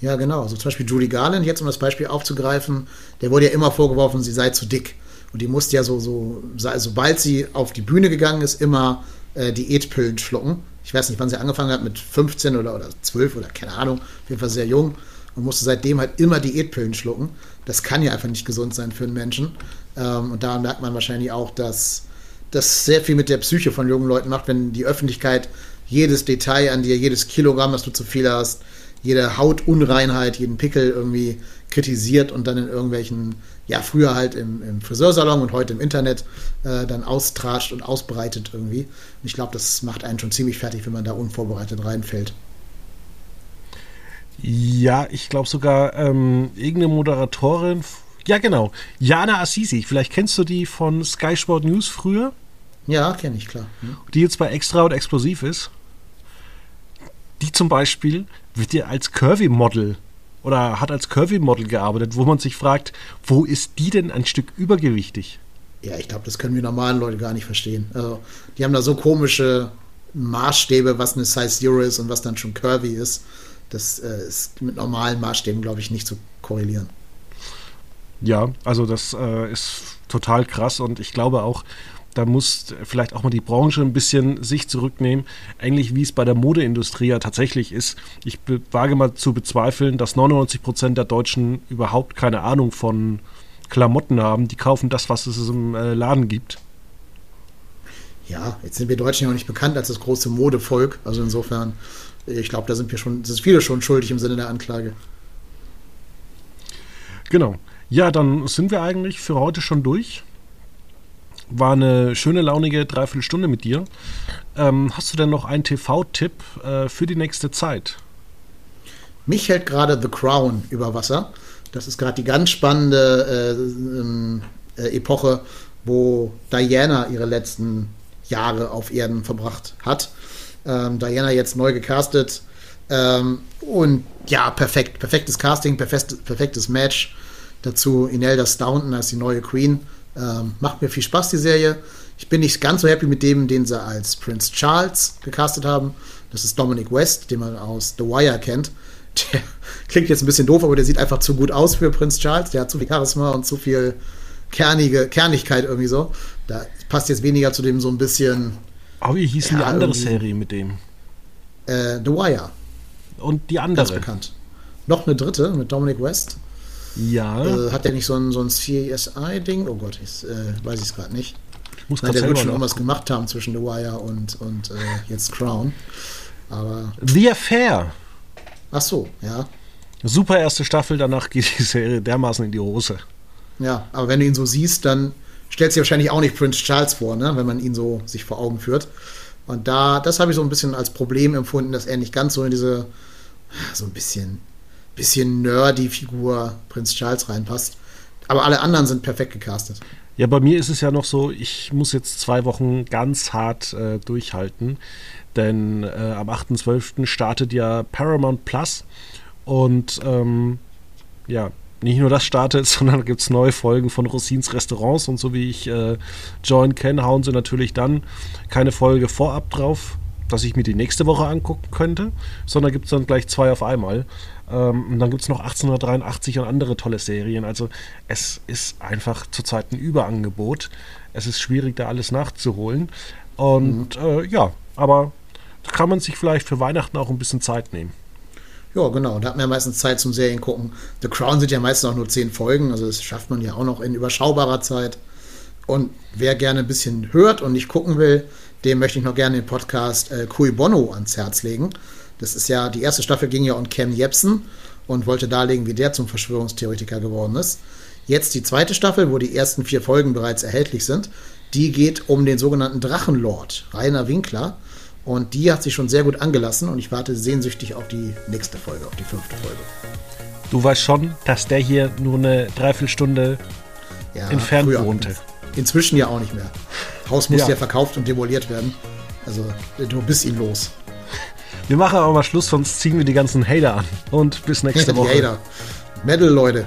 Ja, genau. Also zum Beispiel Judy Garland, jetzt um das Beispiel aufzugreifen, der wurde ja immer vorgeworfen, sie sei zu dick. Und die musste ja so, so, sobald sie auf die Bühne gegangen ist, immer äh, Diätpillen schlucken. Ich weiß nicht, wann sie angefangen hat, mit 15 oder, oder 12 oder keine Ahnung, auf jeden Fall sehr jung. Und musste seitdem halt immer Diätpillen schlucken. Das kann ja einfach nicht gesund sein für einen Menschen. Ähm, und daran merkt man wahrscheinlich auch, dass das sehr viel mit der Psyche von jungen Leuten macht, wenn die Öffentlichkeit jedes Detail an dir, jedes Kilogramm, das du zu viel hast, jede Hautunreinheit, jeden Pickel irgendwie kritisiert und dann in irgendwelchen ja, früher halt im, im Friseursalon und heute im Internet äh, dann austrascht und ausbreitet irgendwie. Und ich glaube, das macht einen schon ziemlich fertig, wenn man da unvorbereitet reinfällt. Ja, ich glaube sogar ähm, irgendeine Moderatorin, ja genau, Jana Assisi, vielleicht kennst du die von Sky Sport News früher? Ja, kenne ich, klar. Hm. Die jetzt bei Extra und Explosiv ist. Die zum Beispiel wird dir als Curvy-Model oder hat als Curvy-Model gearbeitet, wo man sich fragt, wo ist die denn ein Stück übergewichtig? Ja, ich glaube, das können wir normalen Leute gar nicht verstehen. Also, die haben da so komische Maßstäbe, was eine Size Zero ist und was dann schon Curvy ist. Das äh, ist mit normalen Maßstäben, glaube ich, nicht zu korrelieren. Ja, also das äh, ist total krass und ich glaube auch, da muss vielleicht auch mal die Branche ein bisschen sich zurücknehmen, ähnlich wie es bei der Modeindustrie ja tatsächlich ist. Ich wage mal zu bezweifeln, dass 99 Prozent der Deutschen überhaupt keine Ahnung von Klamotten haben. Die kaufen das, was es im äh, Laden gibt. Ja, jetzt sind wir Deutschen ja auch nicht bekannt als das große Modevolk. Also insofern, ich glaube, da sind wir schon, sind viele schon schuldig im Sinne der Anklage. Genau. Ja, dann sind wir eigentlich für heute schon durch. War eine schöne, launige Dreiviertelstunde mit dir. Ähm, hast du denn noch einen TV-Tipp äh, für die nächste Zeit? Mich hält gerade The Crown über Wasser. Das ist gerade die ganz spannende äh, ähm, äh, Epoche, wo Diana ihre letzten Jahre auf Erden verbracht hat. Ähm, Diana jetzt neu gecastet. Ähm, und ja, perfekt. Perfektes Casting, perfekt, perfektes Match. Dazu Inelda Staunton als die neue Queen. Ähm, macht mir viel Spaß, die Serie. Ich bin nicht ganz so happy mit dem, den sie als Prince Charles gecastet haben. Das ist Dominic West, den man aus The Wire kennt. Der klingt jetzt ein bisschen doof, aber der sieht einfach zu gut aus für Prince Charles. Der hat zu viel Charisma und zu viel kernige Kernigkeit irgendwie so. Da passt jetzt weniger zu dem so ein bisschen. Aber wie hieß ja, die andere Serie mit dem? Äh, The Wire. Und die andere? Ganz bekannt. Noch eine dritte mit Dominic West. Ja. Äh, hat der nicht so ein, so ein CSI-Ding? Oh Gott, ich äh, weiß ich es gerade nicht. Ich muss Nein, der wird schon irgendwas gemacht haben zwischen The Wire und, und äh, jetzt Crown. Aber. The Affair. Ach so, ja. Super erste Staffel, danach geht die Serie dermaßen in die Hose. Ja, aber wenn du ihn so siehst, dann stellt sich wahrscheinlich auch nicht Prince Charles vor, ne? wenn man ihn so sich vor Augen führt. Und da, das habe ich so ein bisschen als Problem empfunden, dass er nicht ganz so in diese, so ein bisschen, bisschen nerdy Figur Prinz Charles reinpasst. Aber alle anderen sind perfekt gecastet. Ja, bei mir ist es ja noch so, ich muss jetzt zwei Wochen ganz hart äh, durchhalten, denn äh, am 8.12. startet ja Paramount Plus und ähm, ja, nicht nur das startet, sondern gibt es neue Folgen von Rosins Restaurants und so wie ich äh, Join kenne, hauen sie natürlich dann keine Folge vorab drauf, dass ich mir die nächste Woche angucken könnte, sondern gibt es dann gleich zwei auf einmal. Ähm, und dann gibt es noch 1883 und andere tolle Serien. Also es ist einfach zurzeit ein Überangebot. Es ist schwierig, da alles nachzuholen. Und mhm. äh, ja, aber da kann man sich vielleicht für Weihnachten auch ein bisschen Zeit nehmen. Ja, genau. Da hat man ja meistens Zeit zum Serien gucken. The Crown sind ja meistens auch nur zehn Folgen, also das schafft man ja auch noch in überschaubarer Zeit. Und wer gerne ein bisschen hört und nicht gucken will, dem möchte ich noch gerne den Podcast äh, Cui Bono ans Herz legen. Das ist ja, die erste Staffel ging ja um Cam Jepsen und wollte darlegen, wie der zum Verschwörungstheoretiker geworden ist. Jetzt die zweite Staffel, wo die ersten vier Folgen bereits erhältlich sind, die geht um den sogenannten Drachenlord, Rainer Winkler. Und die hat sich schon sehr gut angelassen und ich warte sehnsüchtig auf die nächste Folge, auf die fünfte Folge. Du weißt schon, dass der hier nur eine Dreiviertelstunde ja, entfernt wohnte. Inzwischen ja auch nicht mehr. Haus muss ja. ja verkauft und demoliert werden. Also du bist ihn los. Wir machen aber mal Schluss, sonst ziehen wir die ganzen Hater an. Und bis nächste Woche. Hater. Metal, Leute.